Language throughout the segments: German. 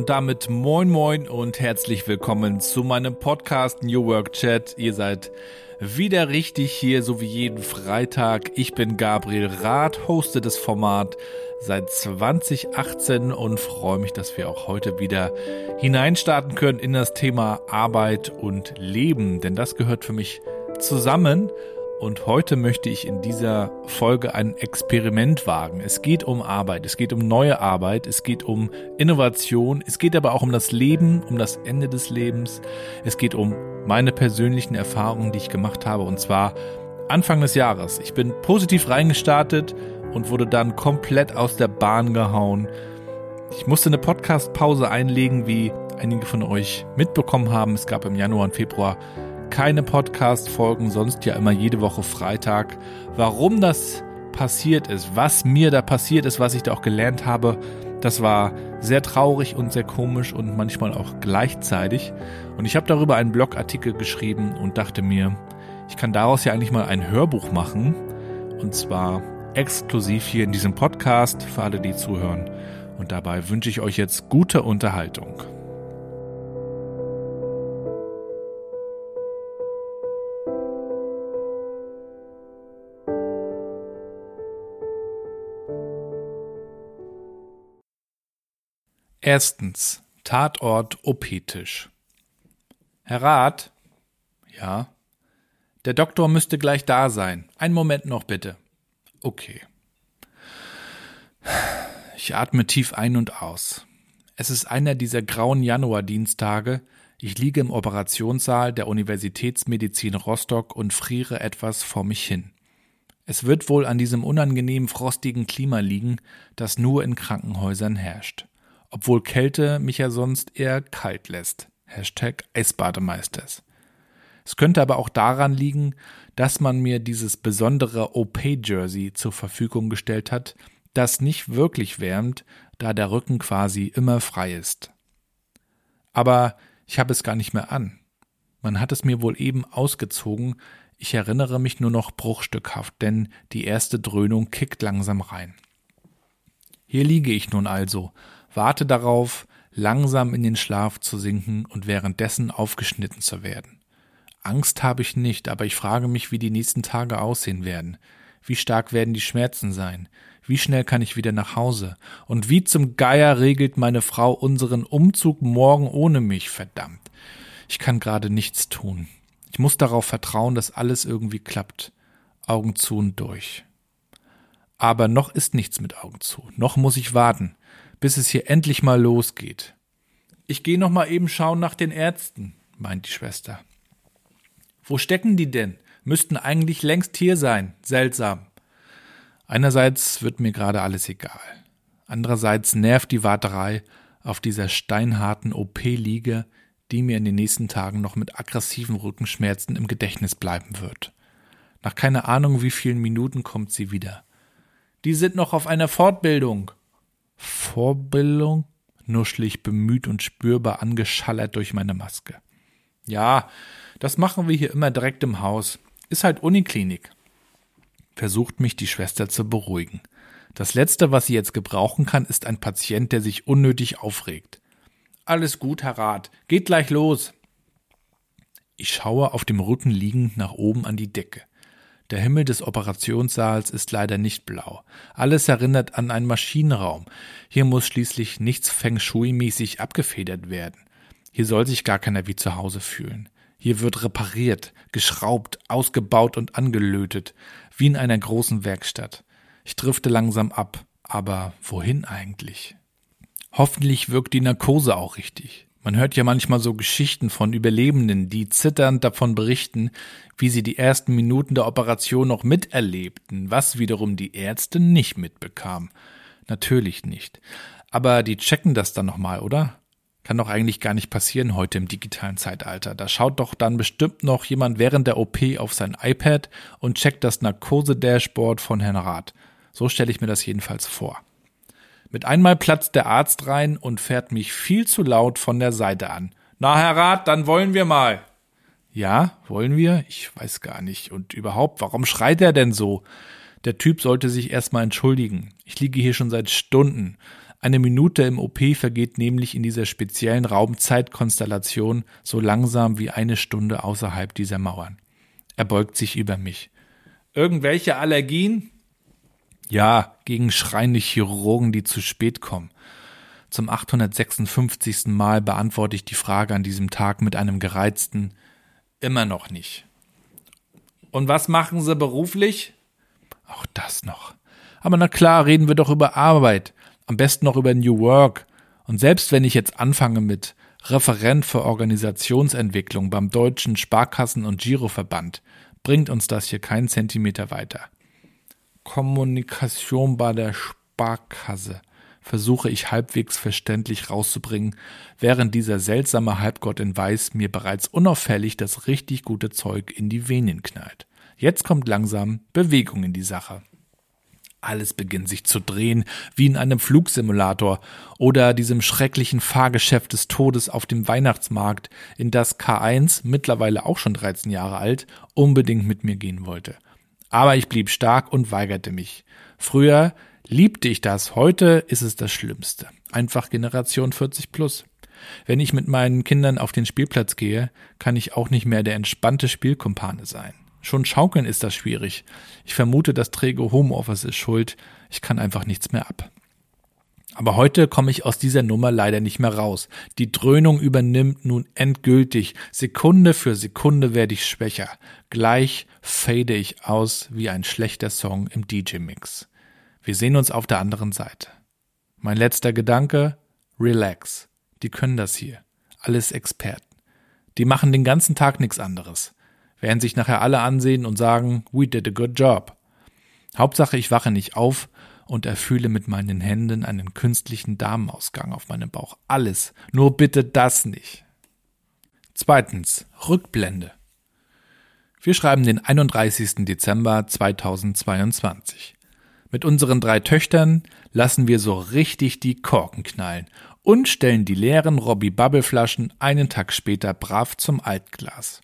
Und damit moin moin und herzlich willkommen zu meinem Podcast New Work Chat. Ihr seid wieder richtig hier, so wie jeden Freitag. Ich bin Gabriel Rath, hoste das Format seit 2018 und freue mich, dass wir auch heute wieder hineinstarten können in das Thema Arbeit und Leben, denn das gehört für mich zusammen. Und heute möchte ich in dieser Folge ein Experiment wagen. Es geht um Arbeit, es geht um neue Arbeit, es geht um Innovation, es geht aber auch um das Leben, um das Ende des Lebens. Es geht um meine persönlichen Erfahrungen, die ich gemacht habe, und zwar Anfang des Jahres. Ich bin positiv reingestartet und wurde dann komplett aus der Bahn gehauen. Ich musste eine Podcast-Pause einlegen, wie einige von euch mitbekommen haben. Es gab im Januar und Februar keine Podcast-Folgen, sonst ja immer jede Woche Freitag. Warum das passiert ist, was mir da passiert ist, was ich da auch gelernt habe, das war sehr traurig und sehr komisch und manchmal auch gleichzeitig. Und ich habe darüber einen Blogartikel geschrieben und dachte mir, ich kann daraus ja eigentlich mal ein Hörbuch machen. Und zwar exklusiv hier in diesem Podcast für alle, die zuhören. Und dabei wünsche ich euch jetzt gute Unterhaltung. Erstens. Tatort OP-Tisch. Herr Rat? Ja. Der Doktor müsste gleich da sein. Einen Moment noch bitte. Okay. Ich atme tief ein und aus. Es ist einer dieser grauen Januardienstage. Ich liege im Operationssaal der Universitätsmedizin Rostock und friere etwas vor mich hin. Es wird wohl an diesem unangenehm frostigen Klima liegen, das nur in Krankenhäusern herrscht obwohl Kälte mich ja sonst eher kalt lässt. Hashtag Eisbademeisters. Es könnte aber auch daran liegen, dass man mir dieses besondere OP-Jersey zur Verfügung gestellt hat, das nicht wirklich wärmt, da der Rücken quasi immer frei ist. Aber ich habe es gar nicht mehr an. Man hat es mir wohl eben ausgezogen, ich erinnere mich nur noch bruchstückhaft, denn die erste Dröhnung kickt langsam rein. Hier liege ich nun also, warte darauf, langsam in den Schlaf zu sinken und währenddessen aufgeschnitten zu werden. Angst habe ich nicht, aber ich frage mich, wie die nächsten Tage aussehen werden. Wie stark werden die Schmerzen sein? Wie schnell kann ich wieder nach Hause? Und wie zum Geier regelt meine Frau unseren Umzug morgen ohne mich? Verdammt. Ich kann gerade nichts tun. Ich muss darauf vertrauen, dass alles irgendwie klappt. Augen zu und durch. Aber noch ist nichts mit Augen zu. Noch muss ich warten bis es hier endlich mal losgeht. Ich gehe noch mal eben schauen nach den Ärzten, meint die Schwester. Wo stecken die denn? Müssten eigentlich längst hier sein. Seltsam. Einerseits wird mir gerade alles egal. Andererseits nervt die Warterei auf dieser steinharten OP-Liege, die mir in den nächsten Tagen noch mit aggressiven Rückenschmerzen im Gedächtnis bleiben wird. Nach keine Ahnung wie vielen Minuten kommt sie wieder. Die sind noch auf einer Fortbildung. Vorbildung nuschlig bemüht und spürbar angeschallert durch meine Maske. Ja, das machen wir hier immer direkt im Haus. Ist halt Uniklinik. Versucht mich die Schwester zu beruhigen. Das Letzte, was sie jetzt gebrauchen kann, ist ein Patient, der sich unnötig aufregt. Alles gut, Herr Rat. Geht gleich los. Ich schaue auf dem Rücken liegend nach oben an die Decke. Der Himmel des Operationssaals ist leider nicht blau. Alles erinnert an einen Maschinenraum. Hier muss schließlich nichts Feng Shui-mäßig abgefedert werden. Hier soll sich gar keiner wie zu Hause fühlen. Hier wird repariert, geschraubt, ausgebaut und angelötet, wie in einer großen Werkstatt. Ich drifte langsam ab, aber wohin eigentlich? Hoffentlich wirkt die Narkose auch richtig. Man hört ja manchmal so Geschichten von Überlebenden, die zitternd davon berichten, wie sie die ersten Minuten der Operation noch miterlebten, was wiederum die Ärzte nicht mitbekamen. Natürlich nicht. Aber die checken das dann nochmal, oder? Kann doch eigentlich gar nicht passieren heute im digitalen Zeitalter. Da schaut doch dann bestimmt noch jemand während der OP auf sein iPad und checkt das Narkose-Dashboard von Herrn Rath. So stelle ich mir das jedenfalls vor. Mit einmal platzt der Arzt rein und fährt mich viel zu laut von der Seite an. Na, Herr Rat, dann wollen wir mal. Ja, wollen wir? Ich weiß gar nicht. Und überhaupt, warum schreit er denn so? Der Typ sollte sich erstmal entschuldigen. Ich liege hier schon seit Stunden. Eine Minute im OP vergeht nämlich in dieser speziellen Raumzeitkonstellation so langsam wie eine Stunde außerhalb dieser Mauern. Er beugt sich über mich. Irgendwelche Allergien? Ja, gegen schreiende Chirurgen, die zu spät kommen. Zum 856. Mal beantworte ich die Frage an diesem Tag mit einem gereizten Immer noch nicht. Und was machen Sie beruflich? Auch das noch. Aber na klar, reden wir doch über Arbeit. Am besten noch über New Work. Und selbst wenn ich jetzt anfange mit Referent für Organisationsentwicklung beim Deutschen Sparkassen- und Giroverband, bringt uns das hier keinen Zentimeter weiter. Kommunikation bei der Sparkasse versuche ich halbwegs verständlich rauszubringen, während dieser seltsame Halbgott in Weiß mir bereits unauffällig das richtig gute Zeug in die Venen knallt. Jetzt kommt langsam Bewegung in die Sache. Alles beginnt sich zu drehen, wie in einem Flugsimulator oder diesem schrecklichen Fahrgeschäft des Todes auf dem Weihnachtsmarkt, in das K1, mittlerweile auch schon 13 Jahre alt, unbedingt mit mir gehen wollte. Aber ich blieb stark und weigerte mich. Früher liebte ich das, heute ist es das Schlimmste. Einfach Generation 40 plus. Wenn ich mit meinen Kindern auf den Spielplatz gehe, kann ich auch nicht mehr der entspannte Spielkumpane sein. Schon schaukeln ist das schwierig. Ich vermute, das träge Homeoffice ist schuld. Ich kann einfach nichts mehr ab. Aber heute komme ich aus dieser Nummer leider nicht mehr raus. Die Dröhnung übernimmt nun endgültig. Sekunde für Sekunde werde ich schwächer. Gleich fade ich aus wie ein schlechter Song im DJ-Mix. Wir sehen uns auf der anderen Seite. Mein letzter Gedanke, relax. Die können das hier. Alles Experten. Die machen den ganzen Tag nichts anderes werden sich nachher alle ansehen und sagen, we did a good job. Hauptsache, ich wache nicht auf und erfühle mit meinen Händen einen künstlichen Damenausgang auf meinem Bauch. Alles. Nur bitte das nicht. Zweitens. Rückblende. Wir schreiben den 31. Dezember 2022. Mit unseren drei Töchtern lassen wir so richtig die Korken knallen und stellen die leeren Robbie Bubble Flaschen einen Tag später brav zum Altglas.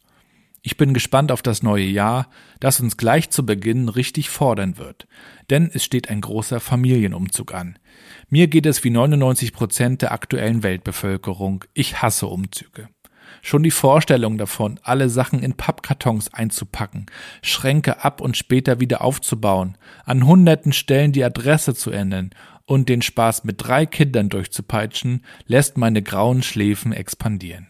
Ich bin gespannt auf das neue Jahr, das uns gleich zu Beginn richtig fordern wird. Denn es steht ein großer Familienumzug an. Mir geht es wie 99 Prozent der aktuellen Weltbevölkerung. Ich hasse Umzüge. Schon die Vorstellung davon, alle Sachen in Pappkartons einzupacken, Schränke ab und später wieder aufzubauen, an hunderten Stellen die Adresse zu ändern und den Spaß mit drei Kindern durchzupeitschen, lässt meine grauen Schläfen expandieren.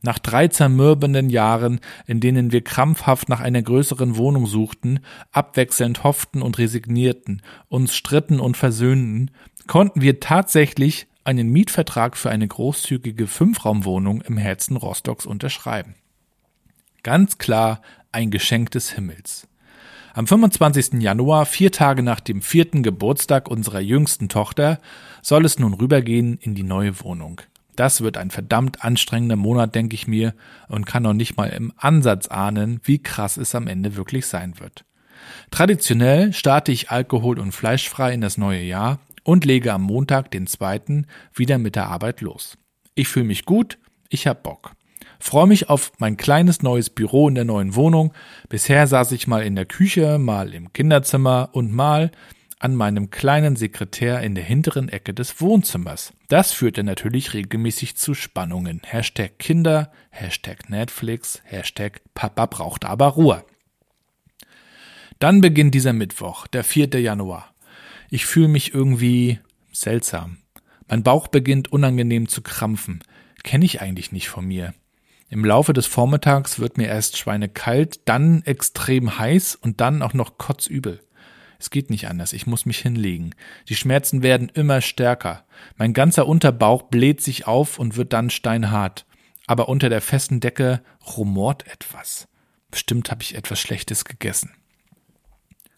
Nach drei zermürbenden Jahren, in denen wir krampfhaft nach einer größeren Wohnung suchten, abwechselnd hofften und resignierten, uns stritten und versöhnten, konnten wir tatsächlich einen Mietvertrag für eine großzügige Fünfraumwohnung im Herzen Rostocks unterschreiben. Ganz klar ein Geschenk des Himmels. Am 25. Januar, vier Tage nach dem vierten Geburtstag unserer jüngsten Tochter, soll es nun rübergehen in die neue Wohnung. Das wird ein verdammt anstrengender Monat, denke ich mir, und kann noch nicht mal im Ansatz ahnen, wie krass es am Ende wirklich sein wird. Traditionell starte ich alkohol- und fleischfrei in das neue Jahr und lege am Montag, den zweiten, wieder mit der Arbeit los. Ich fühle mich gut, ich hab Bock. Freue mich auf mein kleines neues Büro in der neuen Wohnung. Bisher saß ich mal in der Küche, mal im Kinderzimmer und mal an meinem kleinen Sekretär in der hinteren Ecke des Wohnzimmers. Das führte natürlich regelmäßig zu Spannungen. Hashtag Kinder, Hashtag Netflix, Hashtag Papa braucht aber Ruhe. Dann beginnt dieser Mittwoch, der 4. Januar. Ich fühle mich irgendwie seltsam. Mein Bauch beginnt unangenehm zu krampfen. Kenne ich eigentlich nicht von mir. Im Laufe des Vormittags wird mir erst schweinekalt, dann extrem heiß und dann auch noch kotzübel. Es geht nicht anders, ich muss mich hinlegen. Die Schmerzen werden immer stärker. Mein ganzer Unterbauch bläht sich auf und wird dann steinhart. Aber unter der festen Decke rumort etwas. Bestimmt habe ich etwas Schlechtes gegessen.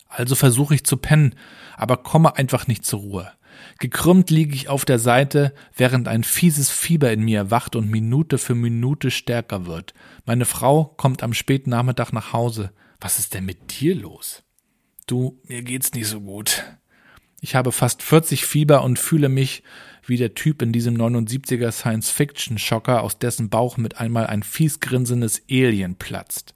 Also versuche ich zu pennen, aber komme einfach nicht zur Ruhe. Gekrümmt liege ich auf der Seite, während ein fieses Fieber in mir erwacht und Minute für Minute stärker wird. Meine Frau kommt am späten Nachmittag nach Hause. Was ist denn mit dir los? Du, mir geht's nicht so gut. Ich habe fast 40 Fieber und fühle mich wie der Typ in diesem 79er Science-Fiction-Schocker, aus dessen Bauch mit einmal ein fies grinsendes Alien platzt.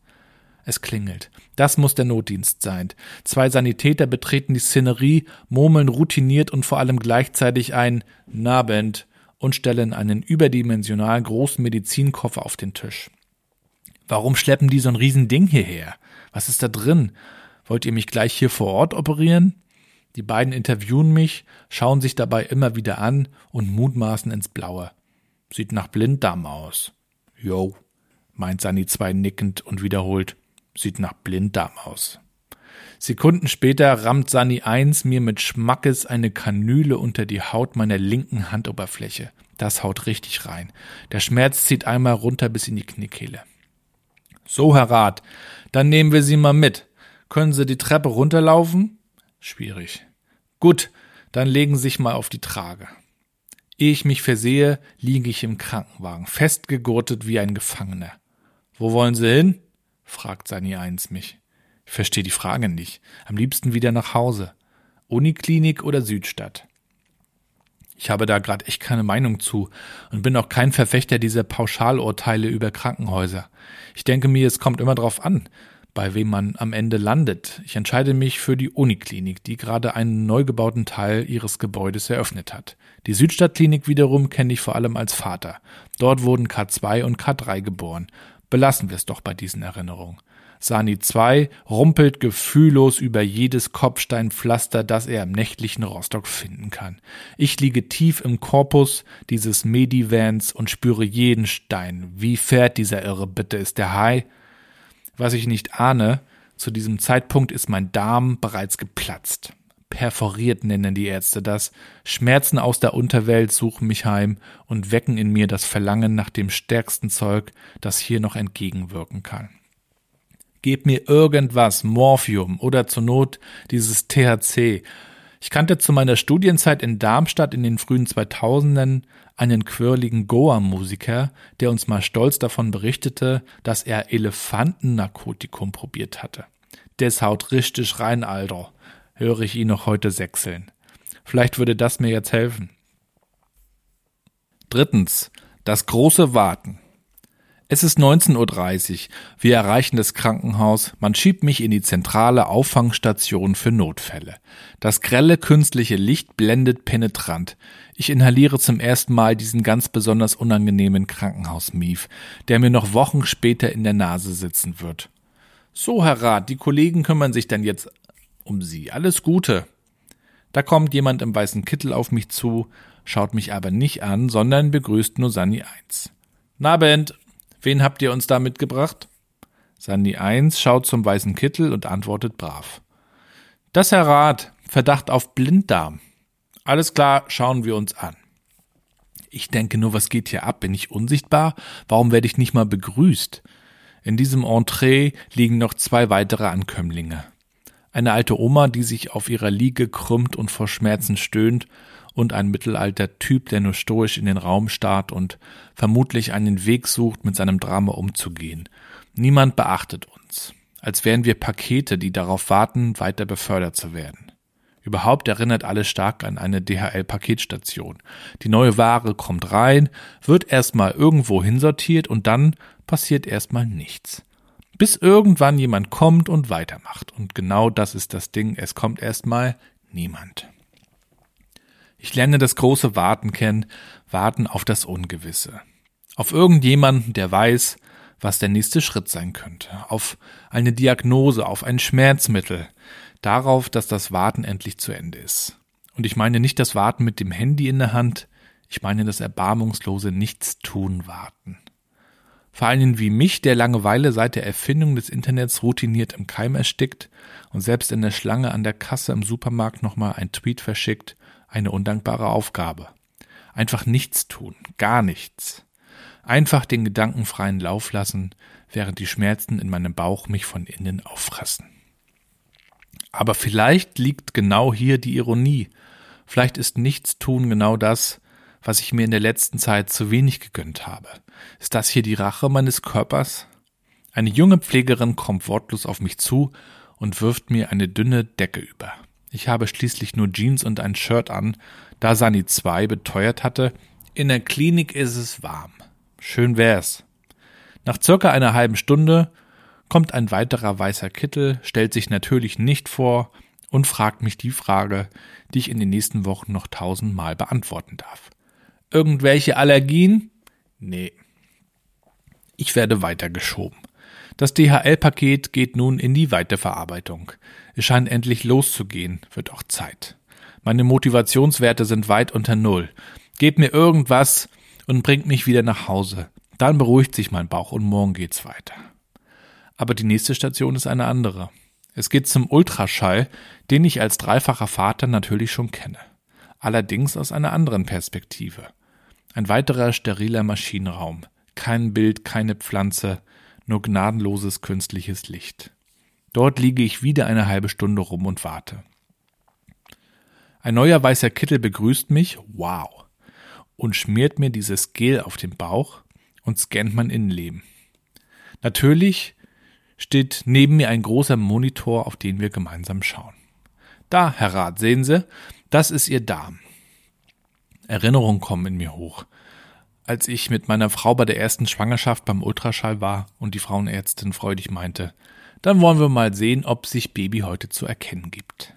Es klingelt. Das muss der Notdienst sein. Zwei Sanitäter betreten die Szenerie, murmeln routiniert und vor allem gleichzeitig ein Nabend und stellen einen überdimensional großen Medizinkoffer auf den Tisch. Warum schleppen die so ein Riesending hierher? Was ist da drin? Wollt ihr mich gleich hier vor Ort operieren? Die beiden interviewen mich, schauen sich dabei immer wieder an und mutmaßen ins Blaue. Sieht nach Blinddarm aus. Jo, meint Sani zwei nickend und wiederholt. Sieht nach Blinddarm aus. Sekunden später rammt Sani 1 mir mit Schmackes eine Kanüle unter die Haut meiner linken Handoberfläche. Das haut richtig rein. Der Schmerz zieht einmal runter bis in die Kniekehle. So, Herr Rat, dann nehmen wir Sie mal mit. Können Sie die Treppe runterlaufen? Schwierig. Gut, dann legen Sie sich mal auf die Trage. Ehe ich mich versehe, liege ich im Krankenwagen, festgegurtet wie ein Gefangener. Wo wollen Sie hin? fragt Sani eins mich. Ich verstehe die Frage nicht. Am liebsten wieder nach Hause. Uniklinik oder Südstadt? Ich habe da gerade echt keine Meinung zu und bin auch kein Verfechter dieser Pauschalurteile über Krankenhäuser. Ich denke mir, es kommt immer darauf an, bei wem man am Ende landet. Ich entscheide mich für die Uniklinik, die gerade einen neu gebauten Teil ihres Gebäudes eröffnet hat. Die Südstadtklinik wiederum kenne ich vor allem als Vater. Dort wurden K2 und K3 geboren. Belassen wir es doch bei diesen Erinnerungen. Sani 2 rumpelt gefühllos über jedes Kopfsteinpflaster, das er im nächtlichen Rostock finden kann. Ich liege tief im Korpus dieses Medivans und spüre jeden Stein. Wie fährt dieser Irre bitte? Ist der Hai? Was ich nicht ahne, zu diesem Zeitpunkt ist mein Darm bereits geplatzt. Perforiert nennen die Ärzte das. Schmerzen aus der Unterwelt suchen mich heim und wecken in mir das Verlangen nach dem stärksten Zeug, das hier noch entgegenwirken kann. Gebt mir irgendwas, Morphium oder zur Not dieses THC. Ich kannte zu meiner Studienzeit in Darmstadt in den frühen 2000ern einen quirligen Goa-Musiker, der uns mal stolz davon berichtete, dass er Elefantennarkotikum probiert hatte. Des haut richtig rein, Alter. Höre ich ihn noch heute sechseln. Vielleicht würde das mir jetzt helfen. Drittens. Das große Warten. Es ist 19.30 Uhr. Wir erreichen das Krankenhaus. Man schiebt mich in die zentrale Auffangstation für Notfälle. Das grelle künstliche Licht blendet penetrant. Ich inhaliere zum ersten Mal diesen ganz besonders unangenehmen Krankenhausmief, der mir noch Wochen später in der Nase sitzen wird. So, Herr Rat, die Kollegen kümmern sich dann jetzt um Sie. Alles Gute. Da kommt jemand im weißen Kittel auf mich zu, schaut mich aber nicht an, sondern begrüßt nur Sani 1. Na, Bent, Wen habt ihr uns da mitgebracht? Sandy 1 schaut zum weißen Kittel und antwortet brav. Das Herr Rat, Verdacht auf Blinddarm. Alles klar, schauen wir uns an. Ich denke nur, was geht hier ab? Bin ich unsichtbar? Warum werde ich nicht mal begrüßt? In diesem Entree liegen noch zwei weitere Ankömmlinge. Eine alte Oma, die sich auf ihrer Liege krümmt und vor Schmerzen stöhnt, und ein mittelalter Typ, der nur stoisch in den Raum starrt und vermutlich einen Weg sucht, mit seinem Drama umzugehen. Niemand beachtet uns, als wären wir Pakete, die darauf warten, weiter befördert zu werden. Überhaupt erinnert alles stark an eine DHL-Paketstation. Die neue Ware kommt rein, wird erstmal irgendwo hinsortiert und dann passiert erstmal nichts. Bis irgendwann jemand kommt und weitermacht. Und genau das ist das Ding, es kommt erstmal niemand. Ich lerne das große Warten kennen, Warten auf das Ungewisse. Auf irgendjemanden, der weiß, was der nächste Schritt sein könnte. Auf eine Diagnose, auf ein Schmerzmittel. Darauf, dass das Warten endlich zu Ende ist. Und ich meine nicht das Warten mit dem Handy in der Hand, ich meine das erbarmungslose Nichtstun warten. Vor allem wie mich, der Langeweile seit der Erfindung des Internets routiniert im Keim erstickt und selbst in der Schlange an der Kasse im Supermarkt nochmal ein Tweet verschickt eine undankbare Aufgabe. Einfach nichts tun, gar nichts. Einfach den Gedanken freien Lauf lassen, während die Schmerzen in meinem Bauch mich von innen auffressen. Aber vielleicht liegt genau hier die Ironie. Vielleicht ist Nichtstun genau das, was ich mir in der letzten Zeit zu wenig gegönnt habe. Ist das hier die Rache meines Körpers? Eine junge Pflegerin kommt wortlos auf mich zu und wirft mir eine dünne Decke über. Ich habe schließlich nur Jeans und ein Shirt an, da Sani 2 beteuert hatte, in der Klinik ist es warm. Schön wär's. Nach circa einer halben Stunde kommt ein weiterer weißer Kittel, stellt sich natürlich nicht vor und fragt mich die Frage, die ich in den nächsten Wochen noch tausendmal beantworten darf. Irgendwelche Allergien? Nee. Ich werde weitergeschoben. Das DHL-Paket geht nun in die Weiterverarbeitung. Es scheint endlich loszugehen, wird auch Zeit. Meine Motivationswerte sind weit unter Null. Gebt mir irgendwas und bringt mich wieder nach Hause. Dann beruhigt sich mein Bauch und morgen geht's weiter. Aber die nächste Station ist eine andere. Es geht zum Ultraschall, den ich als dreifacher Vater natürlich schon kenne. Allerdings aus einer anderen Perspektive. Ein weiterer steriler Maschinenraum. Kein Bild, keine Pflanze, nur gnadenloses künstliches Licht. Dort liege ich wieder eine halbe Stunde rum und warte. Ein neuer weißer Kittel begrüßt mich, wow, und schmiert mir dieses Gel auf den Bauch und scannt mein Innenleben. Natürlich steht neben mir ein großer Monitor, auf den wir gemeinsam schauen. Da, Herr Rat, sehen Sie, das ist Ihr Darm. Erinnerungen kommen in mir hoch. Als ich mit meiner Frau bei der ersten Schwangerschaft beim Ultraschall war und die Frauenärztin freudig meinte, dann wollen wir mal sehen, ob sich Baby heute zu erkennen gibt.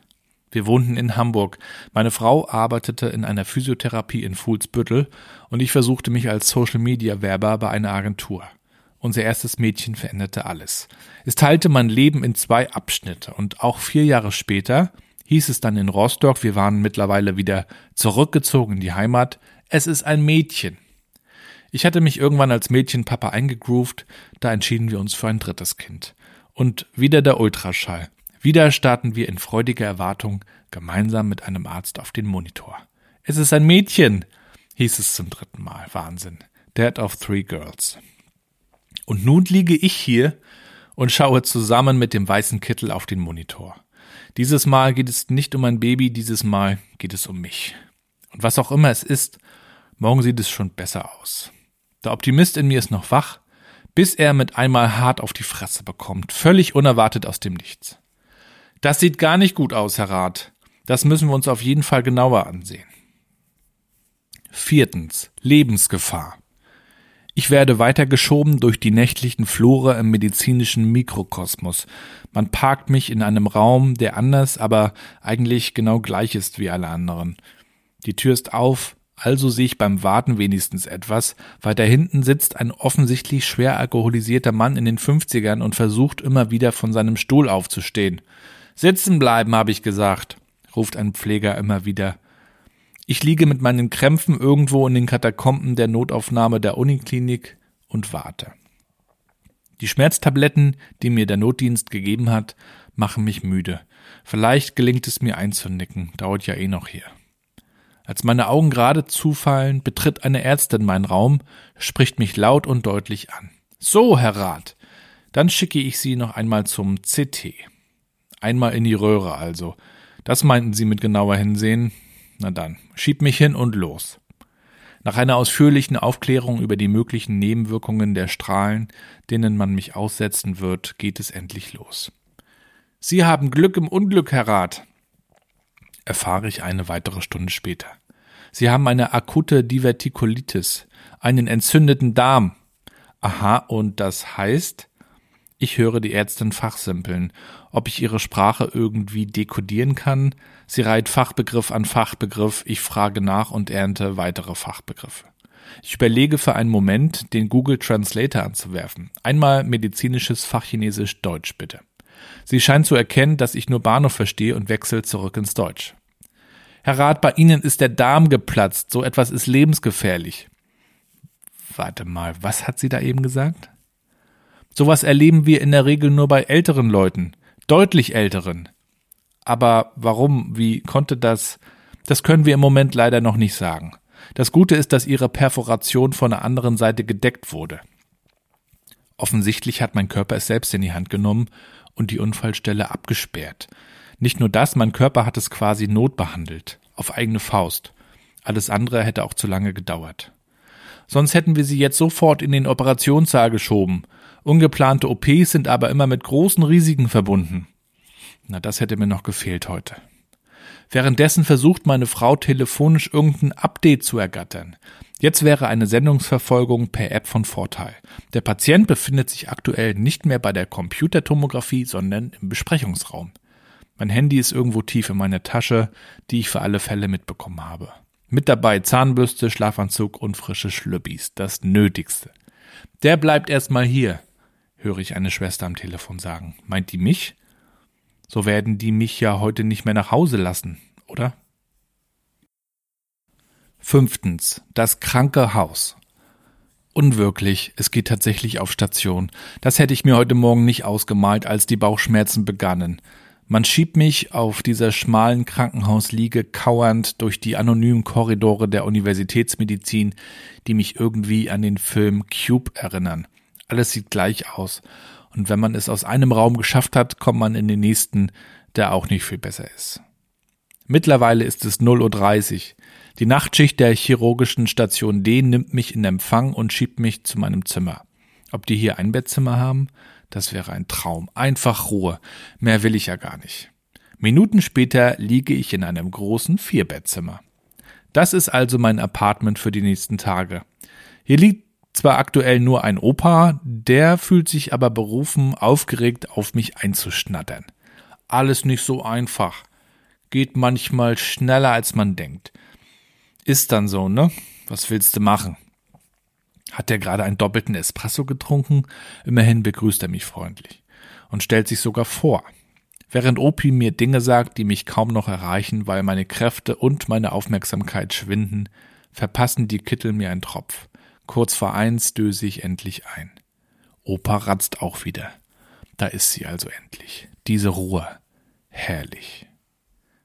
Wir wohnten in Hamburg. Meine Frau arbeitete in einer Physiotherapie in Fuhlsbüttel und ich versuchte mich als Social Media Werber bei einer Agentur. Unser erstes Mädchen veränderte alles. Es teilte mein Leben in zwei Abschnitte und auch vier Jahre später hieß es dann in Rostock, wir waren mittlerweile wieder zurückgezogen in die Heimat, es ist ein Mädchen. Ich hatte mich irgendwann als Mädchenpapa eingegroovt, da entschieden wir uns für ein drittes Kind. Und wieder der Ultraschall. Wieder starten wir in freudiger Erwartung gemeinsam mit einem Arzt auf den Monitor. Es ist ein Mädchen, hieß es zum dritten Mal. Wahnsinn. Dad of Three Girls. Und nun liege ich hier und schaue zusammen mit dem weißen Kittel auf den Monitor. Dieses Mal geht es nicht um ein Baby, dieses Mal geht es um mich. Und was auch immer es ist, morgen sieht es schon besser aus. Der Optimist in mir ist noch wach, bis er mit einmal hart auf die Fresse bekommt, völlig unerwartet aus dem Nichts. Das sieht gar nicht gut aus, Herr Rat. Das müssen wir uns auf jeden Fall genauer ansehen. Viertens. Lebensgefahr. Ich werde weitergeschoben durch die nächtlichen Flure im medizinischen Mikrokosmos. Man parkt mich in einem Raum, der anders, aber eigentlich genau gleich ist wie alle anderen. Die Tür ist auf, also sehe ich beim Warten wenigstens etwas. Weiter hinten sitzt ein offensichtlich schwer alkoholisierter Mann in den 50ern und versucht immer wieder von seinem Stuhl aufzustehen. Sitzen bleiben, habe ich gesagt, ruft ein Pfleger immer wieder. Ich liege mit meinen Krämpfen irgendwo in den Katakomben der Notaufnahme der Uniklinik und warte. Die Schmerztabletten, die mir der Notdienst gegeben hat, machen mich müde. Vielleicht gelingt es mir einzunicken, dauert ja eh noch hier. Als meine Augen gerade zufallen, betritt eine Ärztin meinen Raum, spricht mich laut und deutlich an. So, Herr Rat, dann schicke ich Sie noch einmal zum CT. Einmal in die Röhre also. Das meinten Sie mit genauer Hinsehen? Na dann, schieb mich hin und los. Nach einer ausführlichen Aufklärung über die möglichen Nebenwirkungen der Strahlen, denen man mich aussetzen wird, geht es endlich los. Sie haben Glück im Unglück, Herr Rat, erfahre ich eine weitere Stunde später. Sie haben eine akute Divertikulitis, einen entzündeten Darm. Aha, und das heißt? Ich höre die Ärztin fachsimpeln, ob ich ihre Sprache irgendwie dekodieren kann, Sie reiht Fachbegriff an Fachbegriff, ich frage nach und ernte weitere Fachbegriffe. Ich überlege für einen Moment, den Google Translator anzuwerfen. Einmal medizinisches Fachchinesisch Deutsch bitte. Sie scheint zu erkennen, dass ich nur Bahnhof verstehe und wechselt zurück ins Deutsch. Herr Rat, bei Ihnen ist der Darm geplatzt. So etwas ist lebensgefährlich. Warte mal, was hat sie da eben gesagt? Sowas erleben wir in der Regel nur bei älteren Leuten, deutlich älteren. Aber warum, wie konnte das, das können wir im Moment leider noch nicht sagen. Das Gute ist, dass ihre Perforation von der anderen Seite gedeckt wurde. Offensichtlich hat mein Körper es selbst in die Hand genommen und die Unfallstelle abgesperrt. Nicht nur das, mein Körper hat es quasi notbehandelt, auf eigene Faust. Alles andere hätte auch zu lange gedauert. Sonst hätten wir sie jetzt sofort in den Operationssaal geschoben. Ungeplante OPs sind aber immer mit großen Risiken verbunden. Na, das hätte mir noch gefehlt heute. Währenddessen versucht meine Frau telefonisch irgendein Update zu ergattern. Jetzt wäre eine Sendungsverfolgung per App von Vorteil. Der Patient befindet sich aktuell nicht mehr bei der Computertomographie, sondern im Besprechungsraum. Mein Handy ist irgendwo tief in meiner Tasche, die ich für alle Fälle mitbekommen habe. Mit dabei Zahnbürste, Schlafanzug und frische Schlüppis, das Nötigste. Der bleibt erstmal hier, höre ich eine Schwester am Telefon sagen. Meint die mich? So werden die mich ja heute nicht mehr nach Hause lassen, oder? Fünftens. Das kranke Haus. Unwirklich, es geht tatsächlich auf Station. Das hätte ich mir heute Morgen nicht ausgemalt, als die Bauchschmerzen begannen. Man schiebt mich auf dieser schmalen Krankenhausliege kauernd durch die anonymen Korridore der Universitätsmedizin, die mich irgendwie an den Film Cube erinnern. Alles sieht gleich aus. Und wenn man es aus einem Raum geschafft hat, kommt man in den nächsten, der auch nicht viel besser ist. Mittlerweile ist es 0.30 Uhr. Die Nachtschicht der chirurgischen Station D nimmt mich in Empfang und schiebt mich zu meinem Zimmer. Ob die hier ein Bettzimmer haben? Das wäre ein Traum. Einfach Ruhe. Mehr will ich ja gar nicht. Minuten später liege ich in einem großen Vierbettzimmer. Das ist also mein Apartment für die nächsten Tage. Hier liegt zwar aktuell nur ein Opa, der fühlt sich aber berufen, aufgeregt auf mich einzuschnattern. Alles nicht so einfach. Geht manchmal schneller als man denkt. Ist dann so, ne? Was willst du machen? Hat er gerade einen doppelten Espresso getrunken? Immerhin begrüßt er mich freundlich und stellt sich sogar vor. Während Opi mir Dinge sagt, die mich kaum noch erreichen, weil meine Kräfte und meine Aufmerksamkeit schwinden, verpassen die Kittel mir einen Tropf. Kurz vor eins döse ich endlich ein. Opa ratzt auch wieder. Da ist sie also endlich. Diese Ruhe. Herrlich.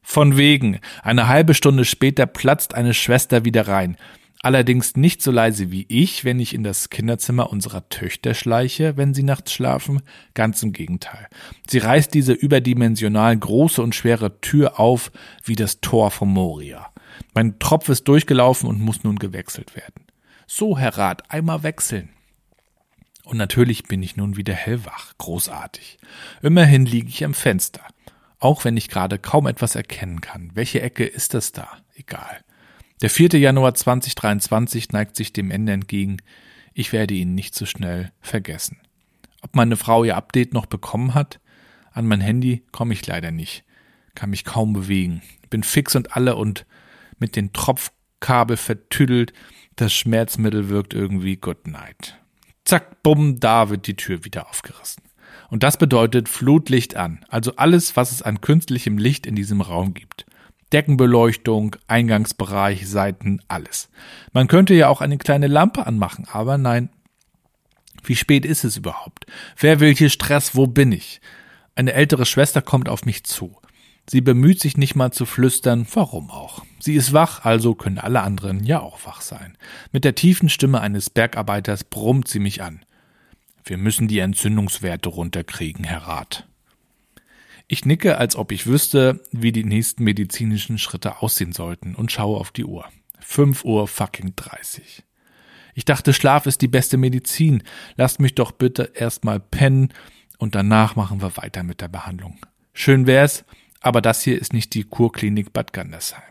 Von wegen. Eine halbe Stunde später platzt eine Schwester wieder rein. Allerdings nicht so leise wie ich, wenn ich in das Kinderzimmer unserer Töchter schleiche, wenn sie nachts schlafen. Ganz im Gegenteil. Sie reißt diese überdimensional große und schwere Tür auf wie das Tor von Moria. Mein Tropf ist durchgelaufen und muss nun gewechselt werden. So, Herr Rat, einmal wechseln. Und natürlich bin ich nun wieder hellwach. Großartig. Immerhin liege ich am Fenster. Auch wenn ich gerade kaum etwas erkennen kann. Welche Ecke ist das da? Egal. Der 4. Januar 2023 neigt sich dem Ende entgegen. Ich werde ihn nicht so schnell vergessen. Ob meine Frau ihr Update noch bekommen hat? An mein Handy komme ich leider nicht. Kann mich kaum bewegen. Bin fix und alle und mit den Tropfkabel vertüdelt. Das Schmerzmittel wirkt irgendwie Good Night. Zack, bumm, da wird die Tür wieder aufgerissen. Und das bedeutet Flutlicht an, also alles, was es an künstlichem Licht in diesem Raum gibt. Deckenbeleuchtung, Eingangsbereich, Seiten, alles. Man könnte ja auch eine kleine Lampe anmachen, aber nein. Wie spät ist es überhaupt? Wer will hier Stress? Wo bin ich? Eine ältere Schwester kommt auf mich zu. Sie bemüht sich nicht mal zu flüstern, warum auch. Sie ist wach, also können alle anderen ja auch wach sein. Mit der tiefen Stimme eines Bergarbeiters brummt sie mich an. Wir müssen die Entzündungswerte runterkriegen, Herr Rat. Ich nicke, als ob ich wüsste, wie die nächsten medizinischen Schritte aussehen sollten und schaue auf die Uhr. Fünf Uhr fucking dreißig. Ich dachte, Schlaf ist die beste Medizin. Lasst mich doch bitte erstmal pennen und danach machen wir weiter mit der Behandlung. Schön wär's, aber das hier ist nicht die Kurklinik Bad Gandersheim.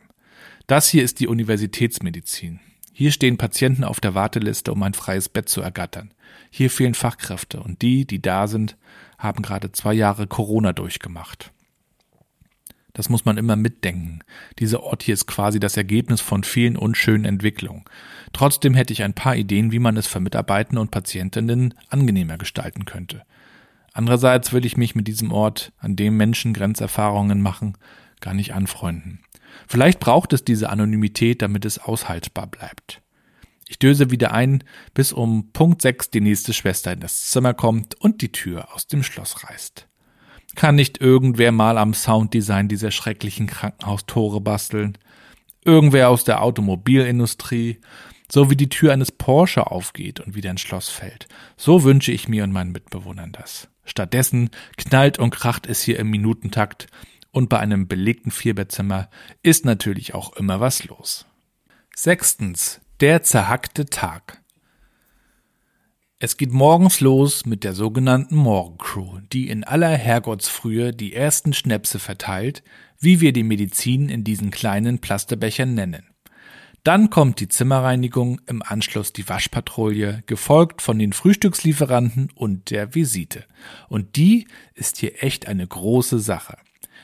Das hier ist die Universitätsmedizin. Hier stehen Patienten auf der Warteliste, um ein freies Bett zu ergattern. Hier fehlen Fachkräfte und die, die da sind, haben gerade zwei Jahre Corona durchgemacht. Das muss man immer mitdenken. Dieser Ort hier ist quasi das Ergebnis von vielen unschönen Entwicklungen. Trotzdem hätte ich ein paar Ideen, wie man es für Mitarbeitende und Patientinnen angenehmer gestalten könnte. Andererseits will ich mich mit diesem Ort, an dem Menschen Grenzerfahrungen machen, gar nicht anfreunden. Vielleicht braucht es diese Anonymität, damit es aushaltbar bleibt. Ich döse wieder ein, bis um Punkt 6 die nächste Schwester in das Zimmer kommt und die Tür aus dem Schloss reißt. Kann nicht irgendwer mal am Sounddesign dieser schrecklichen Krankenhaustore basteln? Irgendwer aus der Automobilindustrie? So wie die Tür eines Porsche aufgeht und wieder ins Schloss fällt. So wünsche ich mir und meinen Mitbewohnern das. Stattdessen knallt und kracht es hier im Minutentakt und bei einem belegten Vierbettzimmer ist natürlich auch immer was los. Sechstens. Der zerhackte Tag. Es geht morgens los mit der sogenannten Morgencrew, die in aller Herrgottsfrühe die ersten Schnäpse verteilt, wie wir die Medizin in diesen kleinen Plasterbechern nennen. Dann kommt die Zimmerreinigung, im Anschluss die Waschpatrouille, gefolgt von den Frühstückslieferanten und der Visite. Und die ist hier echt eine große Sache.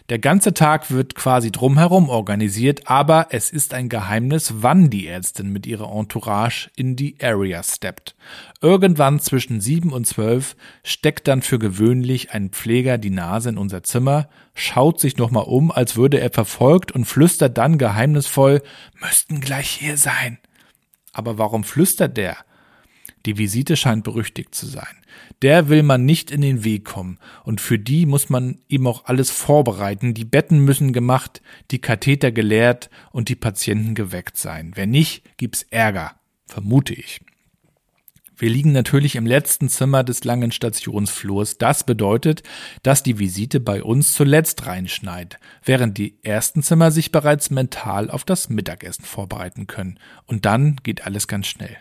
Der ganze Tag wird quasi drumherum organisiert, aber es ist ein Geheimnis, wann die Ärztin mit ihrer Entourage in die Area steppt. Irgendwann zwischen sieben und zwölf steckt dann für gewöhnlich ein Pfleger die Nase in unser Zimmer, schaut sich nochmal um, als würde er verfolgt und flüstert dann geheimnisvoll, müssten gleich hier sein. Aber warum flüstert der? Die Visite scheint berüchtigt zu sein. Der will man nicht in den Weg kommen. Und für die muss man eben auch alles vorbereiten. Die Betten müssen gemacht, die Katheter geleert und die Patienten geweckt sein. Wenn nicht, gibt's Ärger. Vermute ich. Wir liegen natürlich im letzten Zimmer des langen Stationsflurs. Das bedeutet, dass die Visite bei uns zuletzt reinschneit, während die ersten Zimmer sich bereits mental auf das Mittagessen vorbereiten können. Und dann geht alles ganz schnell.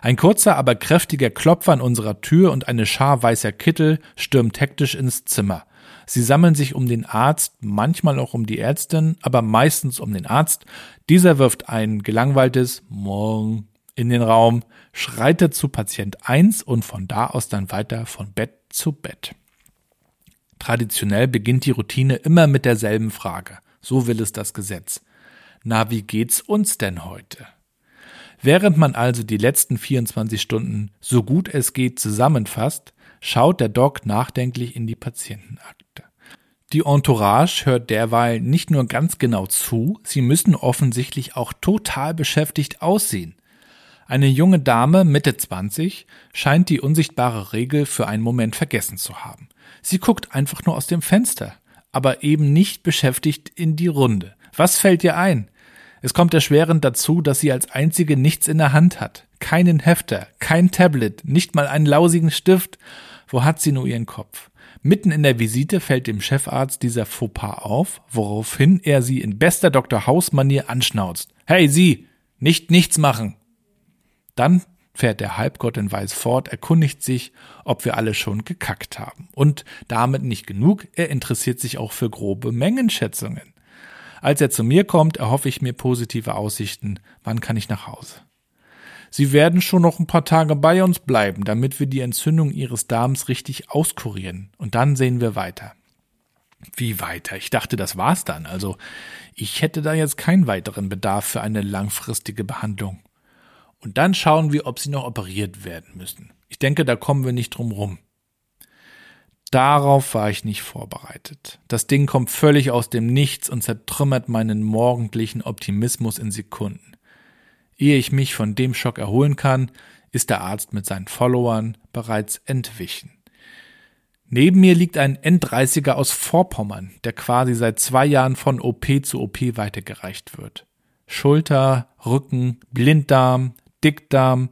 Ein kurzer, aber kräftiger Klopfer an unserer Tür und eine Schar weißer Kittel stürmt hektisch ins Zimmer. Sie sammeln sich um den Arzt, manchmal auch um die Ärztin, aber meistens um den Arzt. Dieser wirft ein gelangweiltes Morgen in den Raum, schreitet zu Patient 1 und von da aus dann weiter von Bett zu Bett. Traditionell beginnt die Routine immer mit derselben Frage. So will es das Gesetz. Na, wie geht's uns denn heute? Während man also die letzten 24 Stunden so gut es geht zusammenfasst, schaut der Doc nachdenklich in die Patientenakte. Die Entourage hört derweil nicht nur ganz genau zu, sie müssen offensichtlich auch total beschäftigt aussehen. Eine junge Dame Mitte 20 scheint die unsichtbare Regel für einen Moment vergessen zu haben. Sie guckt einfach nur aus dem Fenster, aber eben nicht beschäftigt in die Runde. Was fällt ihr ein? Es kommt erschwerend dazu, dass sie als einzige nichts in der Hand hat. Keinen Hefter, kein Tablet, nicht mal einen lausigen Stift. Wo hat sie nur ihren Kopf? Mitten in der Visite fällt dem Chefarzt dieser Fauxpas auf, woraufhin er sie in bester Dr. Haus-Manier anschnauzt. Hey, Sie! Nicht nichts machen! Dann fährt der Halbgott in Weiß fort, erkundigt sich, ob wir alle schon gekackt haben. Und damit nicht genug, er interessiert sich auch für grobe Mengenschätzungen. Als er zu mir kommt, erhoffe ich mir positive Aussichten. Wann kann ich nach Hause? Sie werden schon noch ein paar Tage bei uns bleiben, damit wir die Entzündung Ihres Darms richtig auskurieren. Und dann sehen wir weiter. Wie weiter? Ich dachte, das war's dann. Also, ich hätte da jetzt keinen weiteren Bedarf für eine langfristige Behandlung. Und dann schauen wir, ob Sie noch operiert werden müssen. Ich denke, da kommen wir nicht drum rum. Darauf war ich nicht vorbereitet. Das Ding kommt völlig aus dem Nichts und zertrümmert meinen morgendlichen Optimismus in Sekunden. Ehe ich mich von dem Schock erholen kann, ist der Arzt mit seinen Followern bereits entwichen. Neben mir liegt ein N30er aus Vorpommern, der quasi seit zwei Jahren von OP zu OP weitergereicht wird. Schulter, Rücken, Blinddarm, Dickdarm,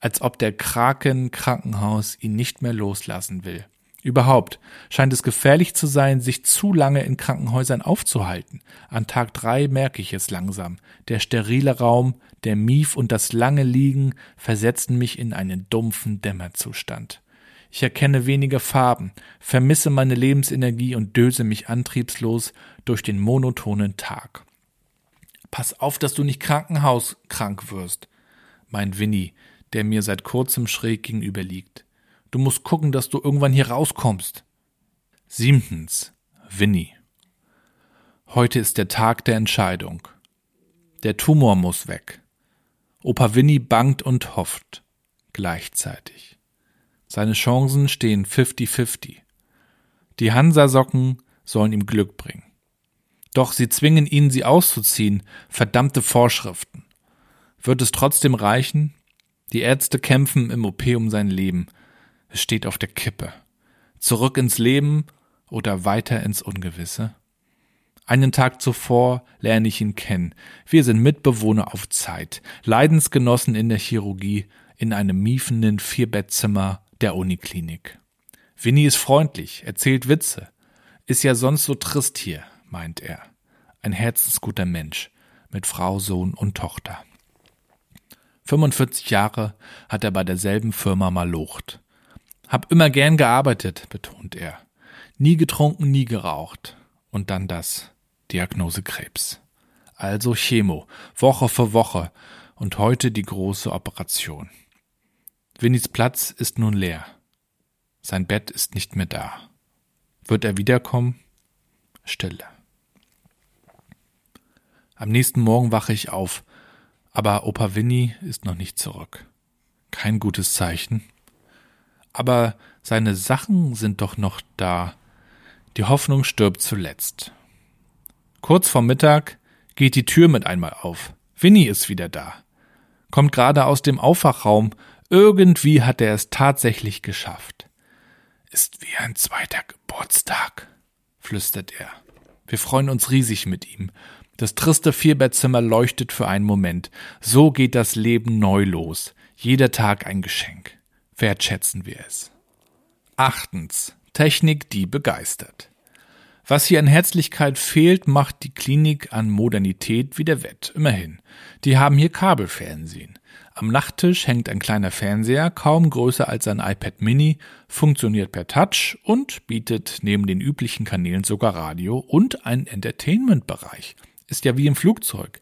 als ob der Kraken Krankenhaus ihn nicht mehr loslassen will. Überhaupt scheint es gefährlich zu sein, sich zu lange in Krankenhäusern aufzuhalten. An Tag drei merke ich es langsam. Der sterile Raum, der Mief und das lange Liegen versetzen mich in einen dumpfen Dämmerzustand. Ich erkenne wenige Farben, vermisse meine Lebensenergie und döse mich antriebslos durch den monotonen Tag. Pass auf, dass du nicht krankenhauskrank wirst, meint Winnie, der mir seit kurzem schräg gegenüber liegt. Du musst gucken, dass du irgendwann hier rauskommst. Siebtens. Winnie. Heute ist der Tag der Entscheidung. Der Tumor muss weg. Opa Winnie bangt und hofft. Gleichzeitig. Seine Chancen stehen 50-50. Die Hansasocken sollen ihm Glück bringen. Doch sie zwingen ihn, sie auszuziehen. Verdammte Vorschriften. Wird es trotzdem reichen? Die Ärzte kämpfen im OP um sein Leben. Es steht auf der Kippe. Zurück ins Leben oder weiter ins Ungewisse? Einen Tag zuvor lerne ich ihn kennen. Wir sind Mitbewohner auf Zeit, Leidensgenossen in der Chirurgie, in einem miefenden Vierbettzimmer der Uniklinik. Winnie ist freundlich, erzählt Witze. Ist ja sonst so trist hier, meint er. Ein herzensguter Mensch, mit Frau, Sohn und Tochter. 45 Jahre hat er bei derselben Firma malocht. Hab immer gern gearbeitet, betont er. Nie getrunken, nie geraucht. Und dann das. Diagnose Krebs. Also Chemo, Woche für Woche. Und heute die große Operation. Winnies Platz ist nun leer. Sein Bett ist nicht mehr da. Wird er wiederkommen? Stille. Am nächsten Morgen wache ich auf, aber Opa Winnie ist noch nicht zurück. Kein gutes Zeichen. Aber seine Sachen sind doch noch da. Die Hoffnung stirbt zuletzt. Kurz vor Mittag geht die Tür mit einmal auf. Winnie ist wieder da. Kommt gerade aus dem Aufwachraum. Irgendwie hat er es tatsächlich geschafft. Ist wie ein zweiter Geburtstag, flüstert er. Wir freuen uns riesig mit ihm. Das triste Vierbettzimmer leuchtet für einen Moment. So geht das Leben neu los. Jeder Tag ein Geschenk. Wertschätzen wir es. Achtens. Technik, die begeistert. Was hier an Herzlichkeit fehlt, macht die Klinik an Modernität wieder wett. Immerhin. Die haben hier Kabelfernsehen. Am Nachttisch hängt ein kleiner Fernseher, kaum größer als ein iPad Mini, funktioniert per Touch und bietet neben den üblichen Kanälen sogar Radio und einen Entertainment-Bereich. Ist ja wie im Flugzeug.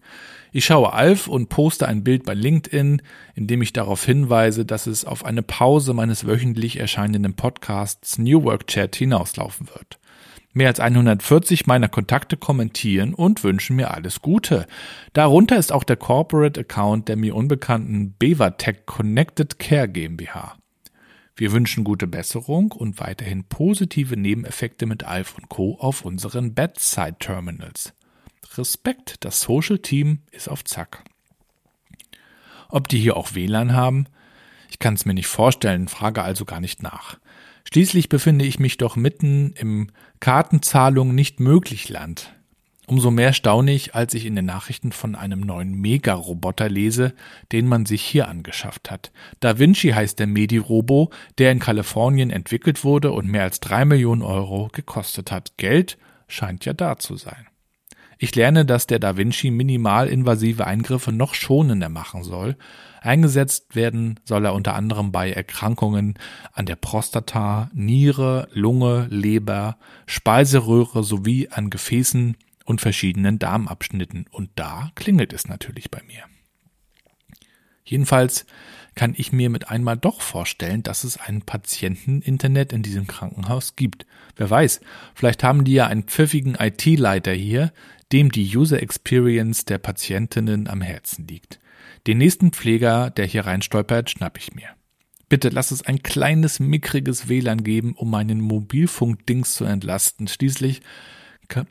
Ich schaue Alf und poste ein Bild bei LinkedIn, in dem ich darauf hinweise, dass es auf eine Pause meines wöchentlich erscheinenden Podcasts New Work Chat hinauslaufen wird. Mehr als 140 meiner Kontakte kommentieren und wünschen mir alles Gute. Darunter ist auch der Corporate Account der mir unbekannten Beavertech Connected Care GmbH. Wir wünschen gute Besserung und weiterhin positive Nebeneffekte mit Alf und Co. auf unseren Bedside Terminals. Respekt, das Social Team ist auf Zack. Ob die hier auch WLAN haben? Ich kann es mir nicht vorstellen, frage also gar nicht nach. Schließlich befinde ich mich doch mitten im Kartenzahlung nicht möglich Land. Umso mehr staune ich, als ich in den Nachrichten von einem neuen Mega-Roboter lese, den man sich hier angeschafft hat. Da Vinci heißt der Medi-Robo, der in Kalifornien entwickelt wurde und mehr als drei Millionen Euro gekostet hat. Geld scheint ja da zu sein. Ich lerne, dass der Da Vinci minimalinvasive Eingriffe noch schonender machen soll. Eingesetzt werden soll er unter anderem bei Erkrankungen an der Prostata, Niere, Lunge, Leber, Speiseröhre sowie an Gefäßen und verschiedenen Darmabschnitten. Und da klingelt es natürlich bei mir. Jedenfalls kann ich mir mit einmal doch vorstellen, dass es ein Patienteninternet in diesem Krankenhaus gibt. Wer weiß, vielleicht haben die ja einen pfiffigen IT-Leiter hier, dem die User Experience der Patientinnen am Herzen liegt. Den nächsten Pfleger, der hier reinstolpert, schnapp ich mir. Bitte lass es ein kleines, mickriges WLAN geben, um meinen Mobilfunkdings zu entlasten. Schließlich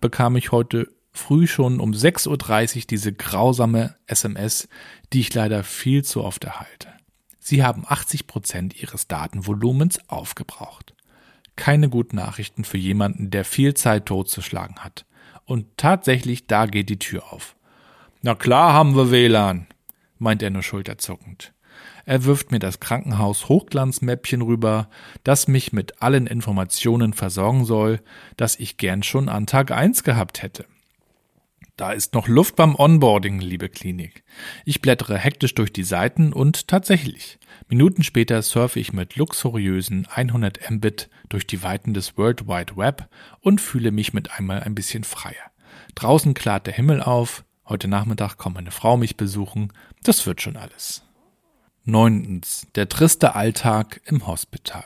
bekam ich heute früh schon um 6.30 Uhr diese grausame SMS, die ich leider viel zu oft erhalte. Sie haben 80 Prozent Ihres Datenvolumens aufgebraucht. Keine guten Nachrichten für jemanden, der viel Zeit totzuschlagen hat. Und tatsächlich, da geht die Tür auf. Na klar haben wir WLAN, meint er nur schulterzuckend. Er wirft mir das Krankenhaus Hochglanzmäppchen rüber, das mich mit allen Informationen versorgen soll, das ich gern schon an Tag eins gehabt hätte. Da ist noch Luft beim Onboarding, liebe Klinik. Ich blättere hektisch durch die Seiten und tatsächlich, Minuten später surfe ich mit luxuriösen 100 Mbit durch die Weiten des World Wide Web und fühle mich mit einmal ein bisschen freier. Draußen klart der Himmel auf, heute Nachmittag kommt meine Frau mich besuchen, das wird schon alles. Neuntens, der triste Alltag im Hospital.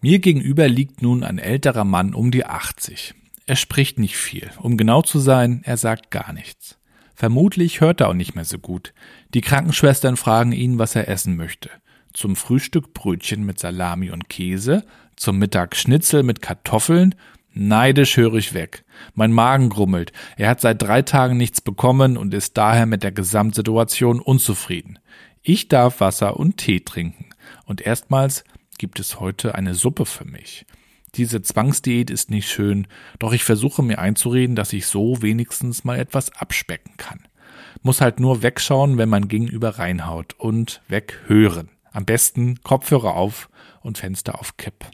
Mir gegenüber liegt nun ein älterer Mann um die 80. Er spricht nicht viel. Um genau zu sein, er sagt gar nichts. Vermutlich hört er auch nicht mehr so gut. Die Krankenschwestern fragen ihn, was er essen möchte. Zum Frühstück Brötchen mit Salami und Käse, zum Mittag Schnitzel mit Kartoffeln. Neidisch höre ich weg. Mein Magen grummelt. Er hat seit drei Tagen nichts bekommen und ist daher mit der Gesamtsituation unzufrieden. Ich darf Wasser und Tee trinken. Und erstmals gibt es heute eine Suppe für mich. Diese Zwangsdiät ist nicht schön, doch ich versuche mir einzureden, dass ich so wenigstens mal etwas abspecken kann. Muss halt nur wegschauen, wenn man gegenüber reinhaut und weghören. Am besten Kopfhörer auf und Fenster auf Kipp.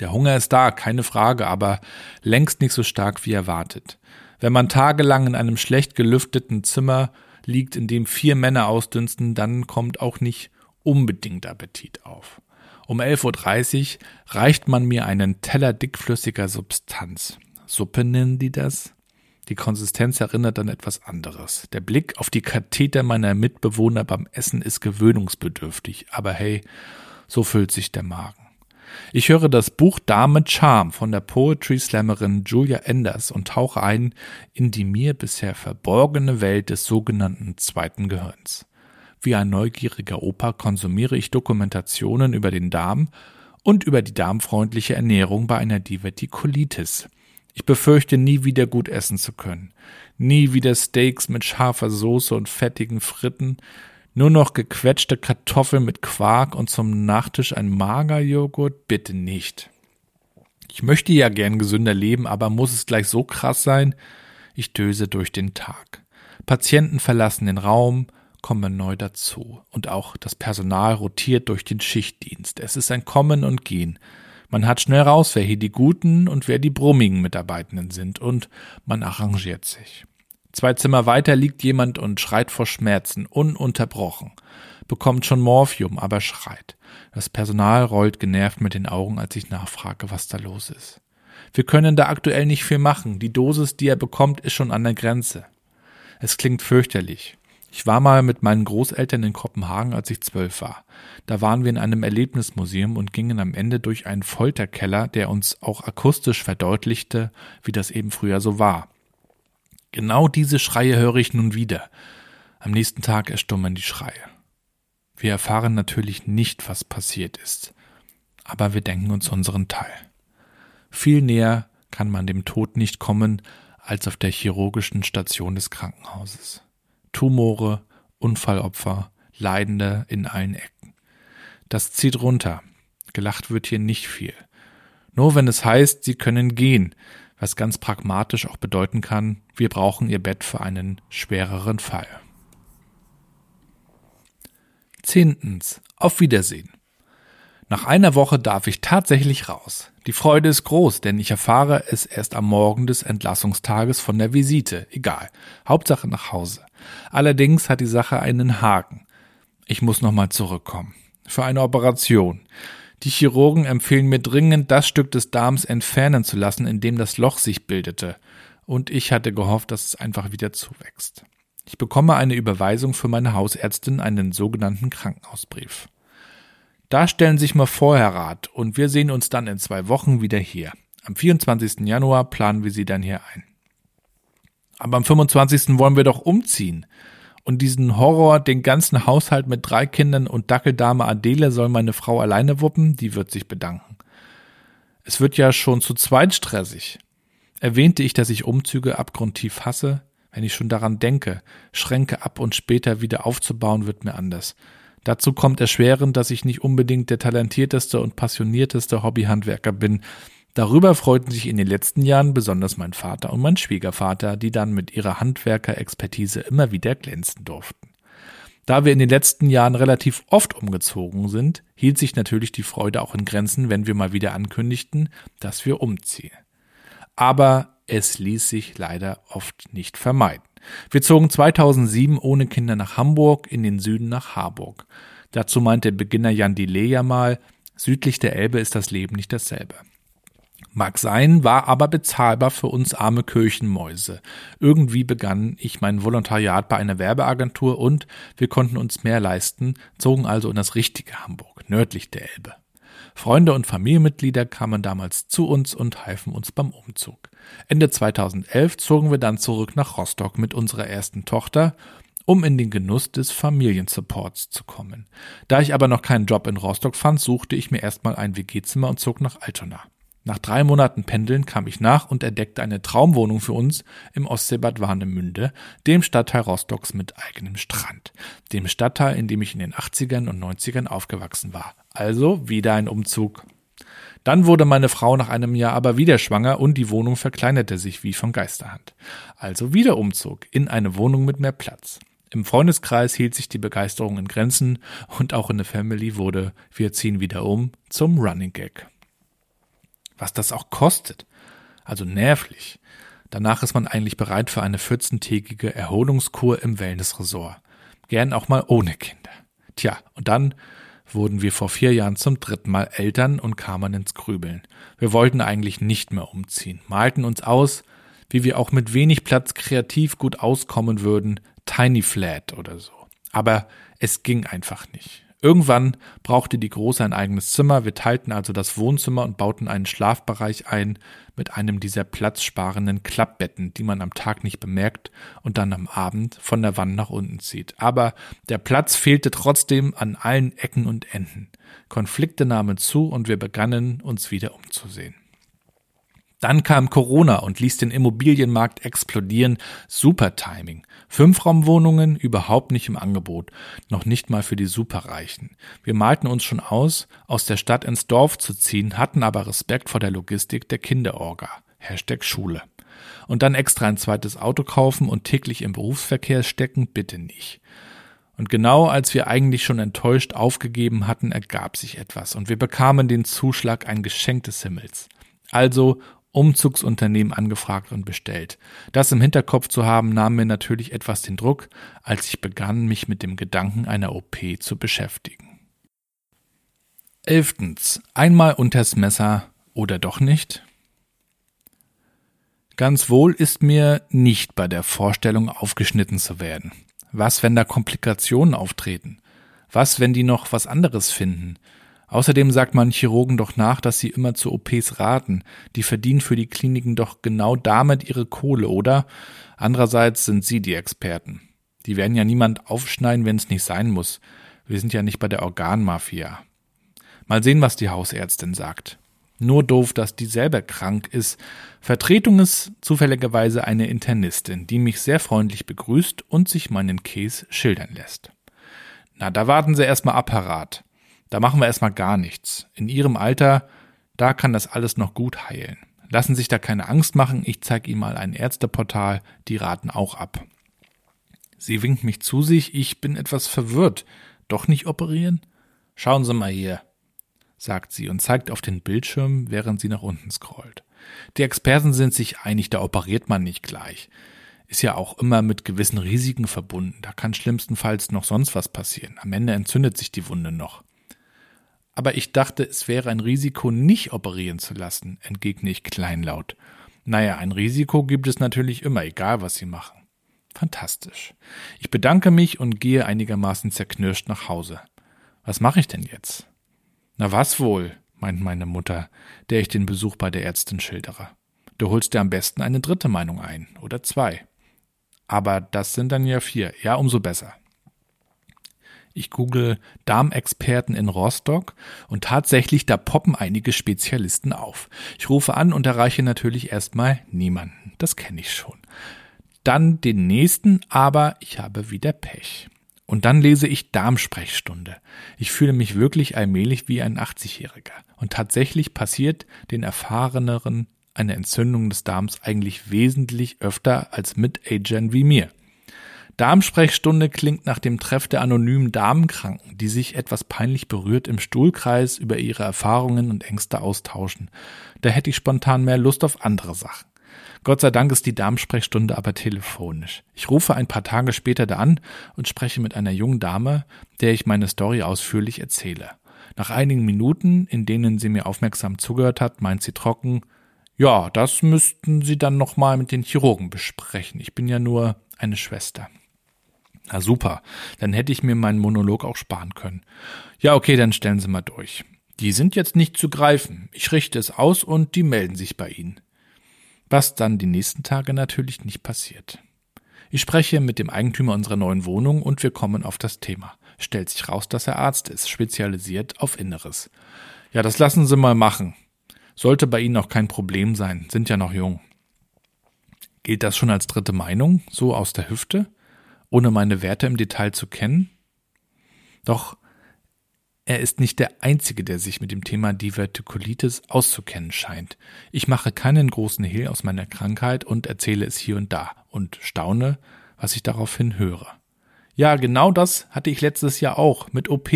Der Hunger ist da, keine Frage, aber längst nicht so stark wie erwartet. Wenn man tagelang in einem schlecht gelüfteten Zimmer liegt, in dem vier Männer ausdünsten, dann kommt auch nicht unbedingt Appetit auf. Um 11.30 Uhr reicht man mir einen Teller dickflüssiger Substanz. Suppe nennen die das? Die Konsistenz erinnert an etwas anderes. Der Blick auf die Katheter meiner Mitbewohner beim Essen ist gewöhnungsbedürftig, aber hey, so füllt sich der Magen. Ich höre das Buch Dame Charm von der Poetry Slammerin Julia Enders und tauche ein in die mir bisher verborgene Welt des sogenannten zweiten Gehirns. Wie ein neugieriger Opa konsumiere ich Dokumentationen über den Darm und über die darmfreundliche Ernährung bei einer Divertikulitis. Ich befürchte, nie wieder gut essen zu können. Nie wieder Steaks mit scharfer Soße und fettigen Fritten, nur noch gequetschte Kartoffeln mit Quark und zum Nachtisch ein Magerjoghurt? Bitte nicht. Ich möchte ja gern gesünder leben, aber muss es gleich so krass sein? Ich döse durch den Tag. Patienten verlassen den Raum, kommen neu dazu. Und auch das Personal rotiert durch den Schichtdienst. Es ist ein Kommen und Gehen. Man hat schnell raus, wer hier die guten und wer die brummigen Mitarbeitenden sind, und man arrangiert sich. Zwei Zimmer weiter liegt jemand und schreit vor Schmerzen, ununterbrochen. Bekommt schon Morphium, aber schreit. Das Personal rollt genervt mit den Augen, als ich nachfrage, was da los ist. Wir können da aktuell nicht viel machen. Die Dosis, die er bekommt, ist schon an der Grenze. Es klingt fürchterlich. Ich war mal mit meinen Großeltern in Kopenhagen, als ich zwölf war. Da waren wir in einem Erlebnismuseum und gingen am Ende durch einen Folterkeller, der uns auch akustisch verdeutlichte, wie das eben früher so war. Genau diese Schreie höre ich nun wieder. Am nächsten Tag erstummen die Schreie. Wir erfahren natürlich nicht, was passiert ist, aber wir denken uns unseren Teil. Viel näher kann man dem Tod nicht kommen als auf der chirurgischen Station des Krankenhauses. Tumore, Unfallopfer, Leidende in allen Ecken. Das zieht runter. Gelacht wird hier nicht viel. Nur wenn es heißt, sie können gehen, was ganz pragmatisch auch bedeuten kann, wir brauchen ihr Bett für einen schwereren Fall. Zehntens. Auf Wiedersehen. Nach einer Woche darf ich tatsächlich raus. Die Freude ist groß, denn ich erfahre es erst am Morgen des Entlassungstages von der Visite. Egal. Hauptsache nach Hause. Allerdings hat die Sache einen Haken. Ich muss nochmal zurückkommen. Für eine Operation. Die Chirurgen empfehlen mir dringend, das Stück des Darms entfernen zu lassen, in dem das Loch sich bildete. Und ich hatte gehofft, dass es einfach wieder zuwächst. Ich bekomme eine Überweisung für meine Hausärztin, einen sogenannten Krankenhausbrief. Da stellen sich mal vor, Herr Rat, und wir sehen uns dann in zwei Wochen wieder hier. Am 24. Januar planen wir Sie dann hier ein. Aber am 25. wollen wir doch umziehen. Und diesen Horror, den ganzen Haushalt mit drei Kindern und Dackeldame Adele soll meine Frau alleine wuppen, die wird sich bedanken. Es wird ja schon zu zweit stressig. Erwähnte ich, dass ich Umzüge abgrundtief hasse? Wenn ich schon daran denke, Schränke ab und später wieder aufzubauen, wird mir anders. Dazu kommt erschwerend, dass ich nicht unbedingt der talentierteste und passionierteste Hobbyhandwerker bin, Darüber freuten sich in den letzten Jahren besonders mein Vater und mein Schwiegervater, die dann mit ihrer Handwerkerexpertise immer wieder glänzen durften. Da wir in den letzten Jahren relativ oft umgezogen sind, hielt sich natürlich die Freude auch in Grenzen, wenn wir mal wieder ankündigten, dass wir umziehen. Aber es ließ sich leider oft nicht vermeiden. Wir zogen 2007 ohne Kinder nach Hamburg, in den Süden nach Harburg. Dazu meinte Beginner Jan Delay mal, südlich der Elbe ist das Leben nicht dasselbe. Mag sein, war aber bezahlbar für uns arme Kirchenmäuse. Irgendwie begann ich mein Volontariat bei einer Werbeagentur und wir konnten uns mehr leisten, zogen also in das richtige Hamburg, nördlich der Elbe. Freunde und Familienmitglieder kamen damals zu uns und halfen uns beim Umzug. Ende 2011 zogen wir dann zurück nach Rostock mit unserer ersten Tochter, um in den Genuss des Familiensupports zu kommen. Da ich aber noch keinen Job in Rostock fand, suchte ich mir erstmal ein WG-Zimmer und zog nach Altona. Nach drei Monaten Pendeln kam ich nach und entdeckte eine Traumwohnung für uns im Ostseebad Warnemünde, dem Stadtteil Rostocks mit eigenem Strand. Dem Stadtteil, in dem ich in den 80ern und 90ern aufgewachsen war. Also wieder ein Umzug. Dann wurde meine Frau nach einem Jahr aber wieder schwanger und die Wohnung verkleinerte sich wie von Geisterhand. Also wieder Umzug in eine Wohnung mit mehr Platz. Im Freundeskreis hielt sich die Begeisterung in Grenzen und auch in der Family wurde wir ziehen wieder um zum Running Gag was das auch kostet. Also nervlich. Danach ist man eigentlich bereit für eine 14-tägige Erholungskur im Wellnessresort. Gern auch mal ohne Kinder. Tja, und dann wurden wir vor vier Jahren zum dritten Mal Eltern und kamen ins Grübeln. Wir wollten eigentlich nicht mehr umziehen, malten uns aus, wie wir auch mit wenig Platz kreativ gut auskommen würden, Tiny Flat oder so. Aber es ging einfach nicht. Irgendwann brauchte die Große ein eigenes Zimmer. Wir teilten also das Wohnzimmer und bauten einen Schlafbereich ein mit einem dieser platzsparenden Klappbetten, die man am Tag nicht bemerkt und dann am Abend von der Wand nach unten zieht. Aber der Platz fehlte trotzdem an allen Ecken und Enden. Konflikte nahmen zu und wir begannen uns wieder umzusehen. Dann kam Corona und ließ den Immobilienmarkt explodieren. Super Timing. Fünfraumwohnungen überhaupt nicht im Angebot. Noch nicht mal für die Superreichen. Wir malten uns schon aus, aus der Stadt ins Dorf zu ziehen, hatten aber Respekt vor der Logistik der Kinderorga. Hashtag Schule. Und dann extra ein zweites Auto kaufen und täglich im Berufsverkehr stecken, bitte nicht. Und genau als wir eigentlich schon enttäuscht aufgegeben hatten, ergab sich etwas und wir bekamen den Zuschlag ein Geschenk des Himmels. Also Umzugsunternehmen angefragt und bestellt. Das im Hinterkopf zu haben, nahm mir natürlich etwas den Druck, als ich begann, mich mit dem Gedanken einer OP zu beschäftigen. Elftens. Einmal unters Messer oder doch nicht? Ganz wohl ist mir nicht bei der Vorstellung aufgeschnitten zu werden. Was, wenn da Komplikationen auftreten? Was, wenn die noch was anderes finden? Außerdem sagt man Chirurgen doch nach, dass sie immer zu OPs raten. Die verdienen für die Kliniken doch genau damit ihre Kohle, oder? Andererseits sind sie die Experten. Die werden ja niemand aufschneiden, wenn es nicht sein muss. Wir sind ja nicht bei der Organmafia. Mal sehen, was die Hausärztin sagt. Nur doof, dass die selber krank ist. Vertretung ist zufälligerweise eine Internistin, die mich sehr freundlich begrüßt und sich meinen Case schildern lässt. Na, da warten Sie erstmal Apparat. Da machen wir erstmal gar nichts. In Ihrem Alter, da kann das alles noch gut heilen. Lassen sich da keine Angst machen, ich zeige Ihnen mal ein Ärzteportal, die raten auch ab. Sie winkt mich zu sich, ich bin etwas verwirrt. Doch nicht operieren? Schauen Sie mal hier, sagt sie und zeigt auf den Bildschirm, während sie nach unten scrollt. Die Experten sind sich einig, da operiert man nicht gleich. Ist ja auch immer mit gewissen Risiken verbunden. Da kann schlimmstenfalls noch sonst was passieren. Am Ende entzündet sich die Wunde noch. Aber ich dachte, es wäre ein Risiko, nicht operieren zu lassen, entgegne ich kleinlaut. Naja, ein Risiko gibt es natürlich immer, egal was Sie machen. Fantastisch. Ich bedanke mich und gehe einigermaßen zerknirscht nach Hause. Was mache ich denn jetzt? Na was wohl, meint meine Mutter, der ich den Besuch bei der Ärztin schildere. Du holst dir am besten eine dritte Meinung ein oder zwei. Aber das sind dann ja vier. Ja, umso besser. Ich google Darmexperten in Rostock und tatsächlich, da poppen einige Spezialisten auf. Ich rufe an und erreiche natürlich erstmal niemanden. Das kenne ich schon. Dann den nächsten, aber ich habe wieder Pech. Und dann lese ich Darmsprechstunde. Ich fühle mich wirklich allmählich wie ein 80-Jähriger. Und tatsächlich passiert den Erfahreneren eine Entzündung des Darms eigentlich wesentlich öfter als mit Agern wie mir. Darmsprechstunde klingt nach dem Treff der anonymen Darmkranken, die sich etwas peinlich berührt im Stuhlkreis über ihre Erfahrungen und Ängste austauschen. Da hätte ich spontan mehr Lust auf andere Sachen. Gott sei Dank ist die Darmsprechstunde aber telefonisch. Ich rufe ein paar Tage später da an und spreche mit einer jungen Dame, der ich meine Story ausführlich erzähle. Nach einigen Minuten, in denen sie mir aufmerksam zugehört hat, meint sie trocken, ja, das müssten Sie dann nochmal mit den Chirurgen besprechen. Ich bin ja nur eine Schwester. Na super, dann hätte ich mir meinen Monolog auch sparen können. Ja, okay, dann stellen Sie mal durch. Die sind jetzt nicht zu greifen. Ich richte es aus und die melden sich bei Ihnen. Was dann die nächsten Tage natürlich nicht passiert. Ich spreche mit dem Eigentümer unserer neuen Wohnung und wir kommen auf das Thema. Stellt sich raus, dass er Arzt ist, spezialisiert auf Inneres. Ja, das lassen Sie mal machen. Sollte bei Ihnen auch kein Problem sein, sind ja noch jung. Gilt das schon als dritte Meinung, so aus der Hüfte? Ohne meine Werte im Detail zu kennen? Doch er ist nicht der Einzige, der sich mit dem Thema Divertikulitis auszukennen scheint. Ich mache keinen großen Hehl aus meiner Krankheit und erzähle es hier und da und staune, was ich daraufhin höre. Ja, genau das hatte ich letztes Jahr auch. Mit OP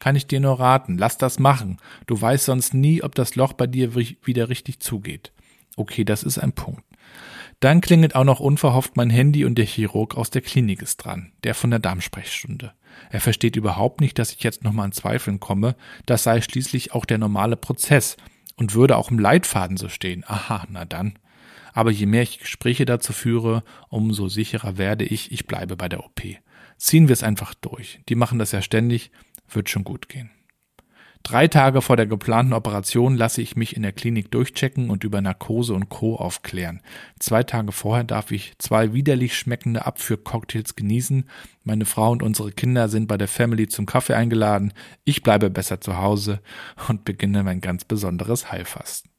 kann ich dir nur raten. Lass das machen. Du weißt sonst nie, ob das Loch bei dir wieder richtig zugeht. Okay, das ist ein Punkt. Dann klingelt auch noch unverhofft mein Handy und der Chirurg aus der Klinik ist dran, der von der Darmsprechstunde. Er versteht überhaupt nicht, dass ich jetzt nochmal an Zweifeln komme. Das sei schließlich auch der normale Prozess und würde auch im Leitfaden so stehen. Aha, na dann. Aber je mehr ich Gespräche dazu führe, umso sicherer werde ich, ich bleibe bei der OP. Ziehen wir es einfach durch. Die machen das ja ständig, wird schon gut gehen. Drei Tage vor der geplanten Operation lasse ich mich in der Klinik durchchecken und über Narkose und Co. aufklären. Zwei Tage vorher darf ich zwei widerlich schmeckende Abführcocktails genießen. Meine Frau und unsere Kinder sind bei der Family zum Kaffee eingeladen. Ich bleibe besser zu Hause und beginne mein ganz besonderes Heilfasten.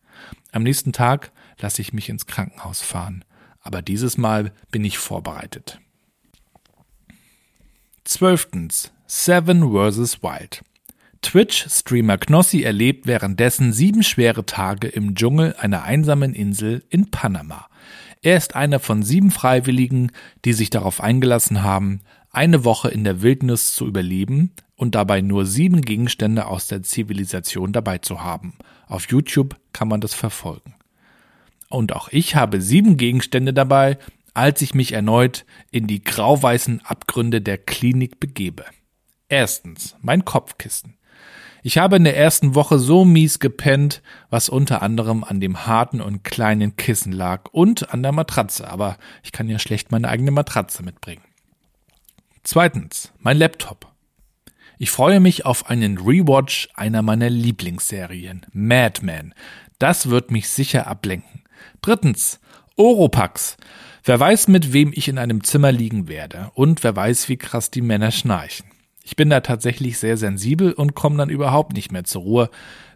Am nächsten Tag lasse ich mich ins Krankenhaus fahren. Aber dieses Mal bin ich vorbereitet. Zwölftens. Seven vs. Wild. Twitch-Streamer Knossi erlebt währenddessen sieben schwere Tage im Dschungel einer einsamen Insel in Panama. Er ist einer von sieben Freiwilligen, die sich darauf eingelassen haben, eine Woche in der Wildnis zu überleben und dabei nur sieben Gegenstände aus der Zivilisation dabei zu haben. Auf YouTube kann man das verfolgen. Und auch ich habe sieben Gegenstände dabei, als ich mich erneut in die grauweißen Abgründe der Klinik begebe. Erstens, mein Kopfkissen. Ich habe in der ersten Woche so mies gepennt, was unter anderem an dem harten und kleinen Kissen lag und an der Matratze, aber ich kann ja schlecht meine eigene Matratze mitbringen. Zweitens, mein Laptop. Ich freue mich auf einen Rewatch einer meiner Lieblingsserien, Mad Men. Das wird mich sicher ablenken. Drittens, Oropax. Wer weiß, mit wem ich in einem Zimmer liegen werde und wer weiß, wie krass die Männer schnarchen. Ich bin da tatsächlich sehr sensibel und komme dann überhaupt nicht mehr zur Ruhe,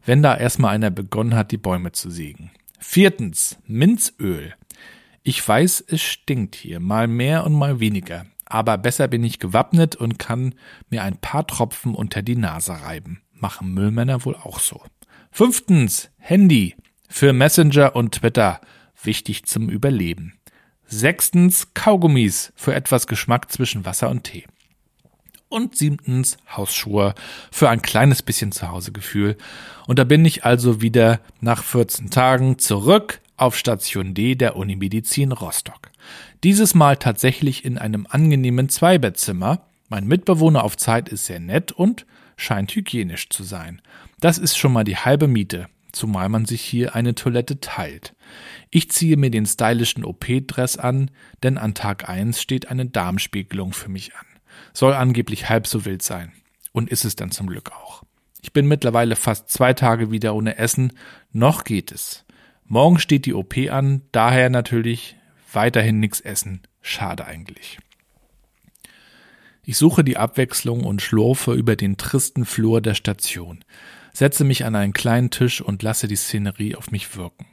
wenn da erstmal einer begonnen hat, die Bäume zu sägen. Viertens, Minzöl. Ich weiß, es stinkt hier, mal mehr und mal weniger, aber besser bin ich gewappnet und kann mir ein paar Tropfen unter die Nase reiben. Machen Müllmänner wohl auch so. Fünftens, Handy. Für Messenger und Twitter. Wichtig zum Überleben. Sechstens, Kaugummis. Für etwas Geschmack zwischen Wasser und Tee. Und siebtens Hausschuhe für ein kleines bisschen Zuhausegefühl. Und da bin ich also wieder nach 14 Tagen zurück auf Station D der Unimedizin Rostock. Dieses Mal tatsächlich in einem angenehmen Zweibettzimmer. Mein Mitbewohner auf Zeit ist sehr nett und scheint hygienisch zu sein. Das ist schon mal die halbe Miete, zumal man sich hier eine Toilette teilt. Ich ziehe mir den stylischen OP-Dress an, denn an Tag 1 steht eine Darmspiegelung für mich an soll angeblich halb so wild sein. Und ist es dann zum Glück auch. Ich bin mittlerweile fast zwei Tage wieder ohne Essen, noch geht es. Morgen steht die OP an, daher natürlich weiterhin nichts essen. Schade eigentlich. Ich suche die Abwechslung und schlurfe über den tristen Flur der Station, setze mich an einen kleinen Tisch und lasse die Szenerie auf mich wirken.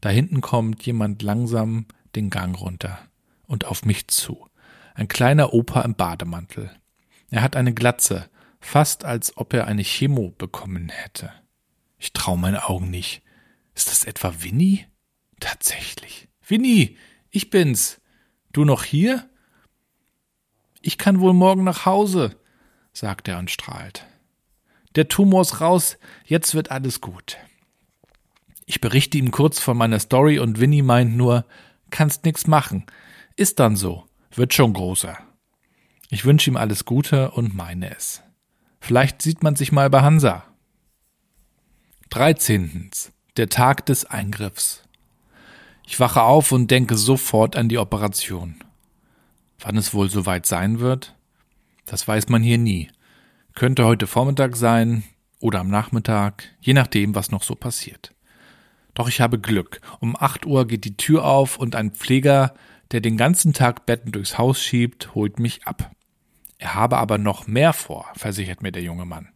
Da hinten kommt jemand langsam den Gang runter und auf mich zu. Ein kleiner Opa im Bademantel. Er hat eine Glatze, fast als ob er eine Chemo bekommen hätte. Ich trau meinen Augen nicht. Ist das etwa Winnie? Tatsächlich. Winnie, ich bin's. Du noch hier? Ich kann wohl morgen nach Hause, sagt er und strahlt. Der Tumor ist raus, jetzt wird alles gut. Ich berichte ihm kurz von meiner Story und Winnie meint nur, kannst nix machen. Ist dann so. Wird schon großer. Ich wünsche ihm alles Gute und meine es. Vielleicht sieht man sich mal bei Hansa. 13. Der Tag des Eingriffs. Ich wache auf und denke sofort an die Operation. Wann es wohl soweit sein wird? Das weiß man hier nie. Könnte heute Vormittag sein oder am Nachmittag, je nachdem, was noch so passiert. Doch ich habe Glück. Um acht Uhr geht die Tür auf und ein Pfleger der den ganzen Tag Betten durchs Haus schiebt, holt mich ab. Er habe aber noch mehr vor, versichert mir der junge Mann.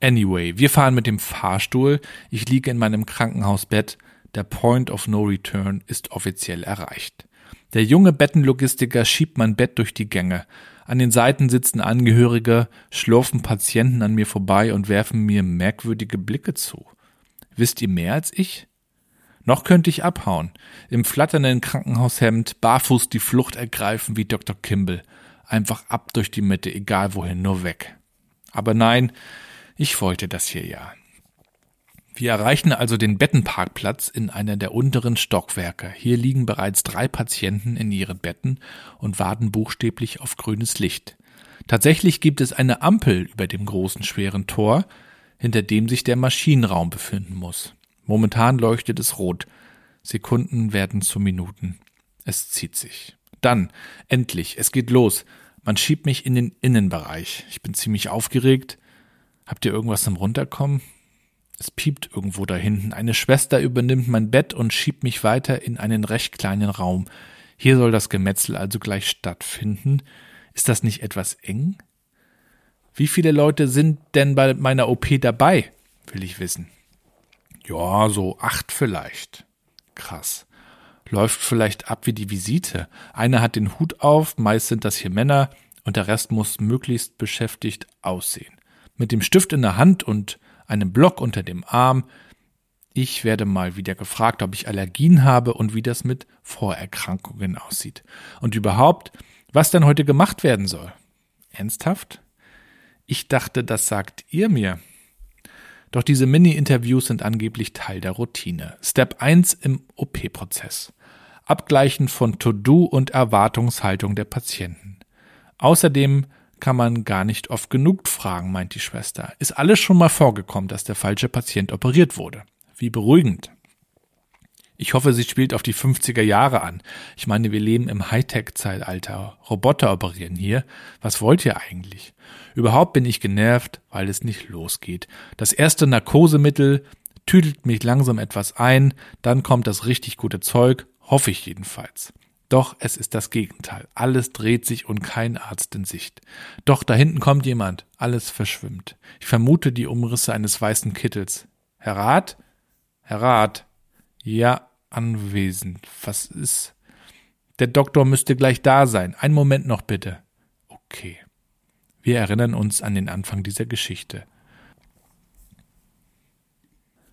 Anyway, wir fahren mit dem Fahrstuhl, ich liege in meinem Krankenhausbett, der Point of No Return ist offiziell erreicht. Der junge Bettenlogistiker schiebt mein Bett durch die Gänge. An den Seiten sitzen Angehörige, schlurfen Patienten an mir vorbei und werfen mir merkwürdige Blicke zu. Wisst ihr mehr als ich? Noch könnte ich abhauen, im flatternden Krankenhaushemd, barfuß die Flucht ergreifen wie Dr. Kimball. Einfach ab durch die Mitte, egal wohin, nur weg. Aber nein, ich wollte das hier ja. Wir erreichen also den Bettenparkplatz in einer der unteren Stockwerke. Hier liegen bereits drei Patienten in ihren Betten und warten buchstäblich auf grünes Licht. Tatsächlich gibt es eine Ampel über dem großen schweren Tor, hinter dem sich der Maschinenraum befinden muss. Momentan leuchtet es rot. Sekunden werden zu Minuten. Es zieht sich. Dann, endlich, es geht los. Man schiebt mich in den Innenbereich. Ich bin ziemlich aufgeregt. Habt ihr irgendwas zum Runterkommen? Es piept irgendwo da hinten. Eine Schwester übernimmt mein Bett und schiebt mich weiter in einen recht kleinen Raum. Hier soll das Gemetzel also gleich stattfinden. Ist das nicht etwas eng? Wie viele Leute sind denn bei meiner OP dabei? Will ich wissen. Ja, so acht vielleicht. Krass. Läuft vielleicht ab wie die Visite. Einer hat den Hut auf, meist sind das hier Männer, und der Rest muss möglichst beschäftigt aussehen. Mit dem Stift in der Hand und einem Block unter dem Arm. Ich werde mal wieder gefragt, ob ich Allergien habe und wie das mit Vorerkrankungen aussieht. Und überhaupt, was denn heute gemacht werden soll. Ernsthaft? Ich dachte, das sagt ihr mir. Doch diese Mini-Interviews sind angeblich Teil der Routine. Step 1 im OP-Prozess. Abgleichen von To-Do und Erwartungshaltung der Patienten. Außerdem kann man gar nicht oft genug fragen, meint die Schwester. Ist alles schon mal vorgekommen, dass der falsche Patient operiert wurde? Wie beruhigend. Ich hoffe, sie spielt auf die 50er Jahre an. Ich meine, wir leben im Hightech-Zeitalter. Roboter operieren hier. Was wollt ihr eigentlich? Überhaupt bin ich genervt, weil es nicht losgeht. Das erste Narkosemittel tüdelt mich langsam etwas ein, dann kommt das richtig gute Zeug, hoffe ich jedenfalls. Doch es ist das Gegenteil. Alles dreht sich und kein Arzt in Sicht. Doch da hinten kommt jemand. Alles verschwimmt. Ich vermute die Umrisse eines weißen Kittels. Herr Rat? Herr Rat? Ja, anwesend. Was ist? Der Doktor müsste gleich da sein. Einen Moment noch bitte. Okay. Wir erinnern uns an den Anfang dieser Geschichte.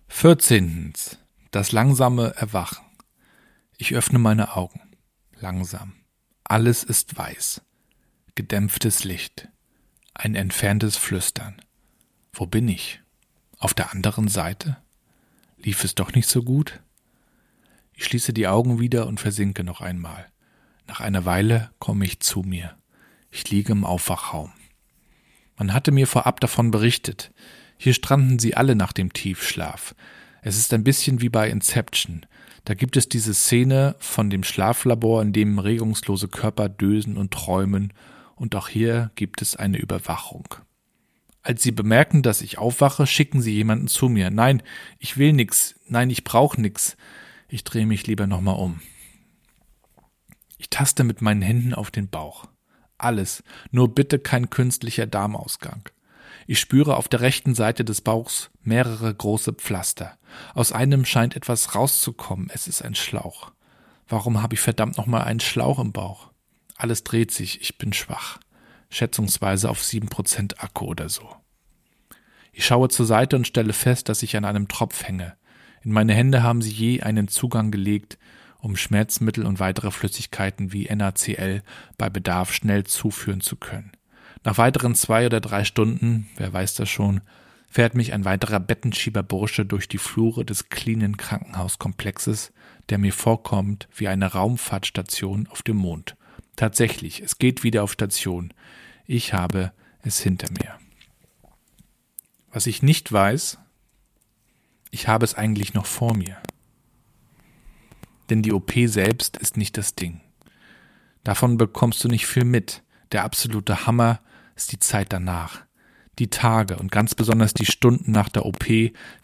Vierzehntens. Das langsame Erwachen. Ich öffne meine Augen langsam. Alles ist weiß. Gedämpftes Licht. Ein entferntes Flüstern. Wo bin ich? Auf der anderen Seite? Lief es doch nicht so gut? Ich schließe die Augen wieder und versinke noch einmal. Nach einer Weile komme ich zu mir. Ich liege im Aufwachraum. Man hatte mir vorab davon berichtet. Hier stranden sie alle nach dem Tiefschlaf. Es ist ein bisschen wie bei Inception. Da gibt es diese Szene von dem Schlaflabor, in dem regungslose Körper dösen und träumen, und auch hier gibt es eine Überwachung. Als sie bemerken, dass ich aufwache, schicken sie jemanden zu mir. Nein, ich will nix. Nein, ich brauch nix. Ich drehe mich lieber nochmal um. Ich taste mit meinen Händen auf den Bauch. Alles, nur bitte kein künstlicher Darmausgang. Ich spüre auf der rechten Seite des Bauchs mehrere große Pflaster. Aus einem scheint etwas rauszukommen. Es ist ein Schlauch. Warum habe ich verdammt nochmal einen Schlauch im Bauch? Alles dreht sich. Ich bin schwach. Schätzungsweise auf sieben Prozent Akku oder so. Ich schaue zur Seite und stelle fest, dass ich an einem Tropf hänge. In meine Hände haben sie je einen Zugang gelegt, um Schmerzmittel und weitere Flüssigkeiten wie NaCl bei Bedarf schnell zuführen zu können. Nach weiteren zwei oder drei Stunden, wer weiß das schon, fährt mich ein weiterer Bettenschieberbursche durch die Flure des cleanen Krankenhauskomplexes, der mir vorkommt wie eine Raumfahrtstation auf dem Mond. Tatsächlich, es geht wieder auf Station. Ich habe es hinter mir. Was ich nicht weiß, ich habe es eigentlich noch vor mir. Denn die OP selbst ist nicht das Ding. Davon bekommst du nicht viel mit. Der absolute Hammer ist die Zeit danach. Die Tage und ganz besonders die Stunden nach der OP,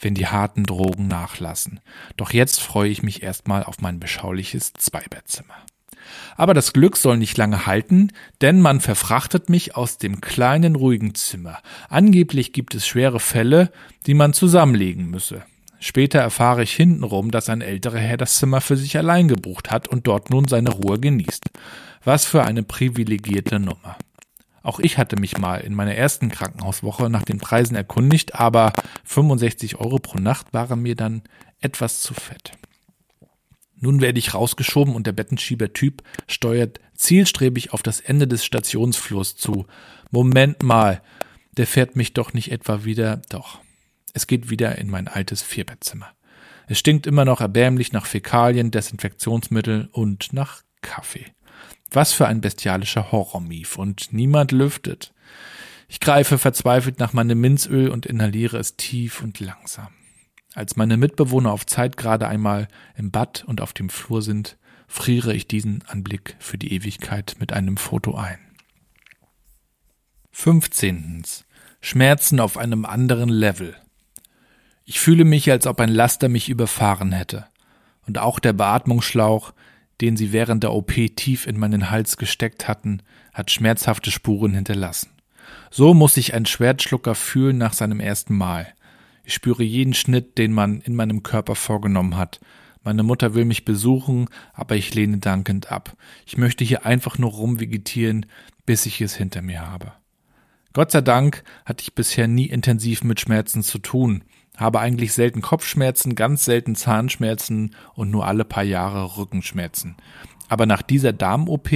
wenn die harten Drogen nachlassen. Doch jetzt freue ich mich erstmal auf mein beschauliches Zweibettzimmer. Aber das Glück soll nicht lange halten, denn man verfrachtet mich aus dem kleinen ruhigen Zimmer. Angeblich gibt es schwere Fälle, die man zusammenlegen müsse. Später erfahre ich hintenrum, dass ein älterer Herr das Zimmer für sich allein gebucht hat und dort nun seine Ruhe genießt. Was für eine privilegierte Nummer. Auch ich hatte mich mal in meiner ersten Krankenhauswoche nach den Preisen erkundigt, aber 65 Euro pro Nacht waren mir dann etwas zu fett. Nun werde ich rausgeschoben und der Bettenschieber-Typ steuert zielstrebig auf das Ende des Stationsflurs zu. Moment mal, der fährt mich doch nicht etwa wieder. Doch. Es geht wieder in mein altes Vierbettzimmer. Es stinkt immer noch erbärmlich nach Fäkalien, Desinfektionsmittel und nach Kaffee. Was für ein bestialischer Horrormief und niemand lüftet. Ich greife verzweifelt nach meinem Minzöl und inhaliere es tief und langsam. Als meine Mitbewohner auf Zeit gerade einmal im Bad und auf dem Flur sind, friere ich diesen Anblick für die Ewigkeit mit einem Foto ein. 15. Schmerzen auf einem anderen Level. Ich fühle mich, als ob ein Laster mich überfahren hätte. Und auch der Beatmungsschlauch, den sie während der OP tief in meinen Hals gesteckt hatten, hat schmerzhafte Spuren hinterlassen. So muss sich ein Schwertschlucker fühlen nach seinem ersten Mal. Ich spüre jeden Schnitt, den man in meinem Körper vorgenommen hat. Meine Mutter will mich besuchen, aber ich lehne dankend ab. Ich möchte hier einfach nur rumvegetieren, bis ich es hinter mir habe. Gott sei Dank hatte ich bisher nie intensiv mit Schmerzen zu tun, habe eigentlich selten Kopfschmerzen, ganz selten Zahnschmerzen und nur alle paar Jahre Rückenschmerzen. Aber nach dieser Darm-OP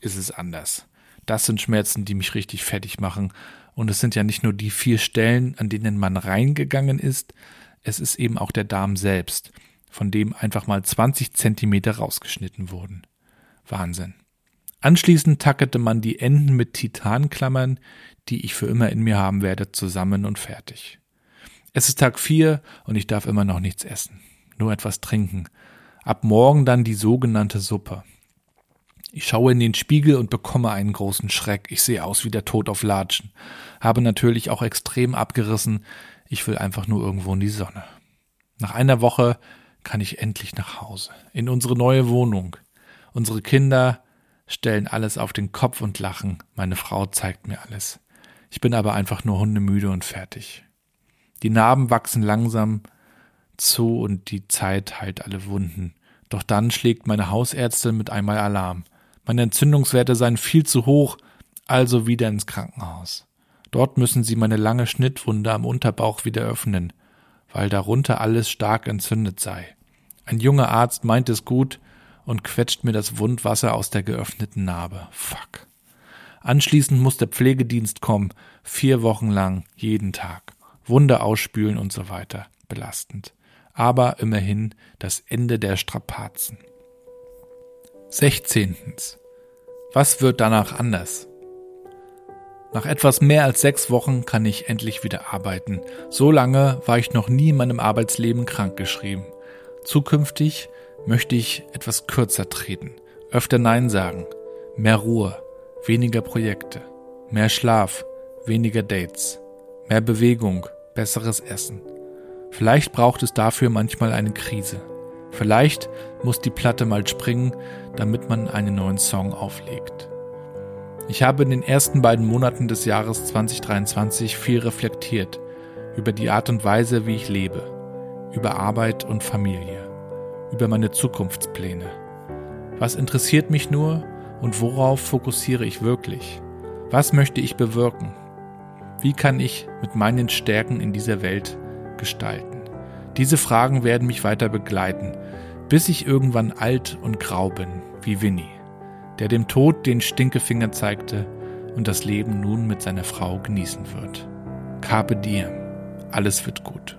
ist es anders. Das sind Schmerzen, die mich richtig fertig machen. Und es sind ja nicht nur die vier Stellen, an denen man reingegangen ist, es ist eben auch der Darm selbst, von dem einfach mal 20 Zentimeter rausgeschnitten wurden. Wahnsinn. Anschließend tackerte man die Enden mit Titanklammern, die ich für immer in mir haben werde, zusammen und fertig. Es ist Tag vier und ich darf immer noch nichts essen, nur etwas trinken. Ab morgen dann die sogenannte Suppe. Ich schaue in den Spiegel und bekomme einen großen Schreck. Ich sehe aus wie der Tod auf Latschen. Habe natürlich auch extrem abgerissen. Ich will einfach nur irgendwo in die Sonne. Nach einer Woche kann ich endlich nach Hause, in unsere neue Wohnung. Unsere Kinder stellen alles auf den Kopf und lachen. Meine Frau zeigt mir alles. Ich bin aber einfach nur hundemüde und fertig. Die Narben wachsen langsam zu und die Zeit heilt alle Wunden. Doch dann schlägt meine Hausärztin mit einmal Alarm. Meine Entzündungswerte seien viel zu hoch, also wieder ins Krankenhaus. Dort müssen sie meine lange Schnittwunde am Unterbauch wieder öffnen, weil darunter alles stark entzündet sei. Ein junger Arzt meint es gut und quetscht mir das Wundwasser aus der geöffneten Narbe. Fuck. Anschließend muss der Pflegedienst kommen, vier Wochen lang, jeden Tag. Wunde ausspülen und so weiter. Belastend. Aber immerhin das Ende der Strapazen. 16. Was wird danach anders? Nach etwas mehr als sechs Wochen kann ich endlich wieder arbeiten. So lange war ich noch nie in meinem Arbeitsleben krankgeschrieben. Zukünftig möchte ich etwas kürzer treten, öfter Nein sagen, mehr Ruhe, weniger Projekte, mehr Schlaf, weniger Dates, mehr Bewegung, besseres Essen. Vielleicht braucht es dafür manchmal eine Krise. Vielleicht muss die Platte mal springen, damit man einen neuen Song auflegt. Ich habe in den ersten beiden Monaten des Jahres 2023 viel reflektiert über die Art und Weise, wie ich lebe, über Arbeit und Familie, über meine Zukunftspläne. Was interessiert mich nur und worauf fokussiere ich wirklich? Was möchte ich bewirken? Wie kann ich mit meinen Stärken in dieser Welt gestalten? Diese Fragen werden mich weiter begleiten, bis ich irgendwann alt und grau bin, wie Winnie, der dem Tod den Stinkefinger zeigte und das Leben nun mit seiner Frau genießen wird. Carpe diem, alles wird gut.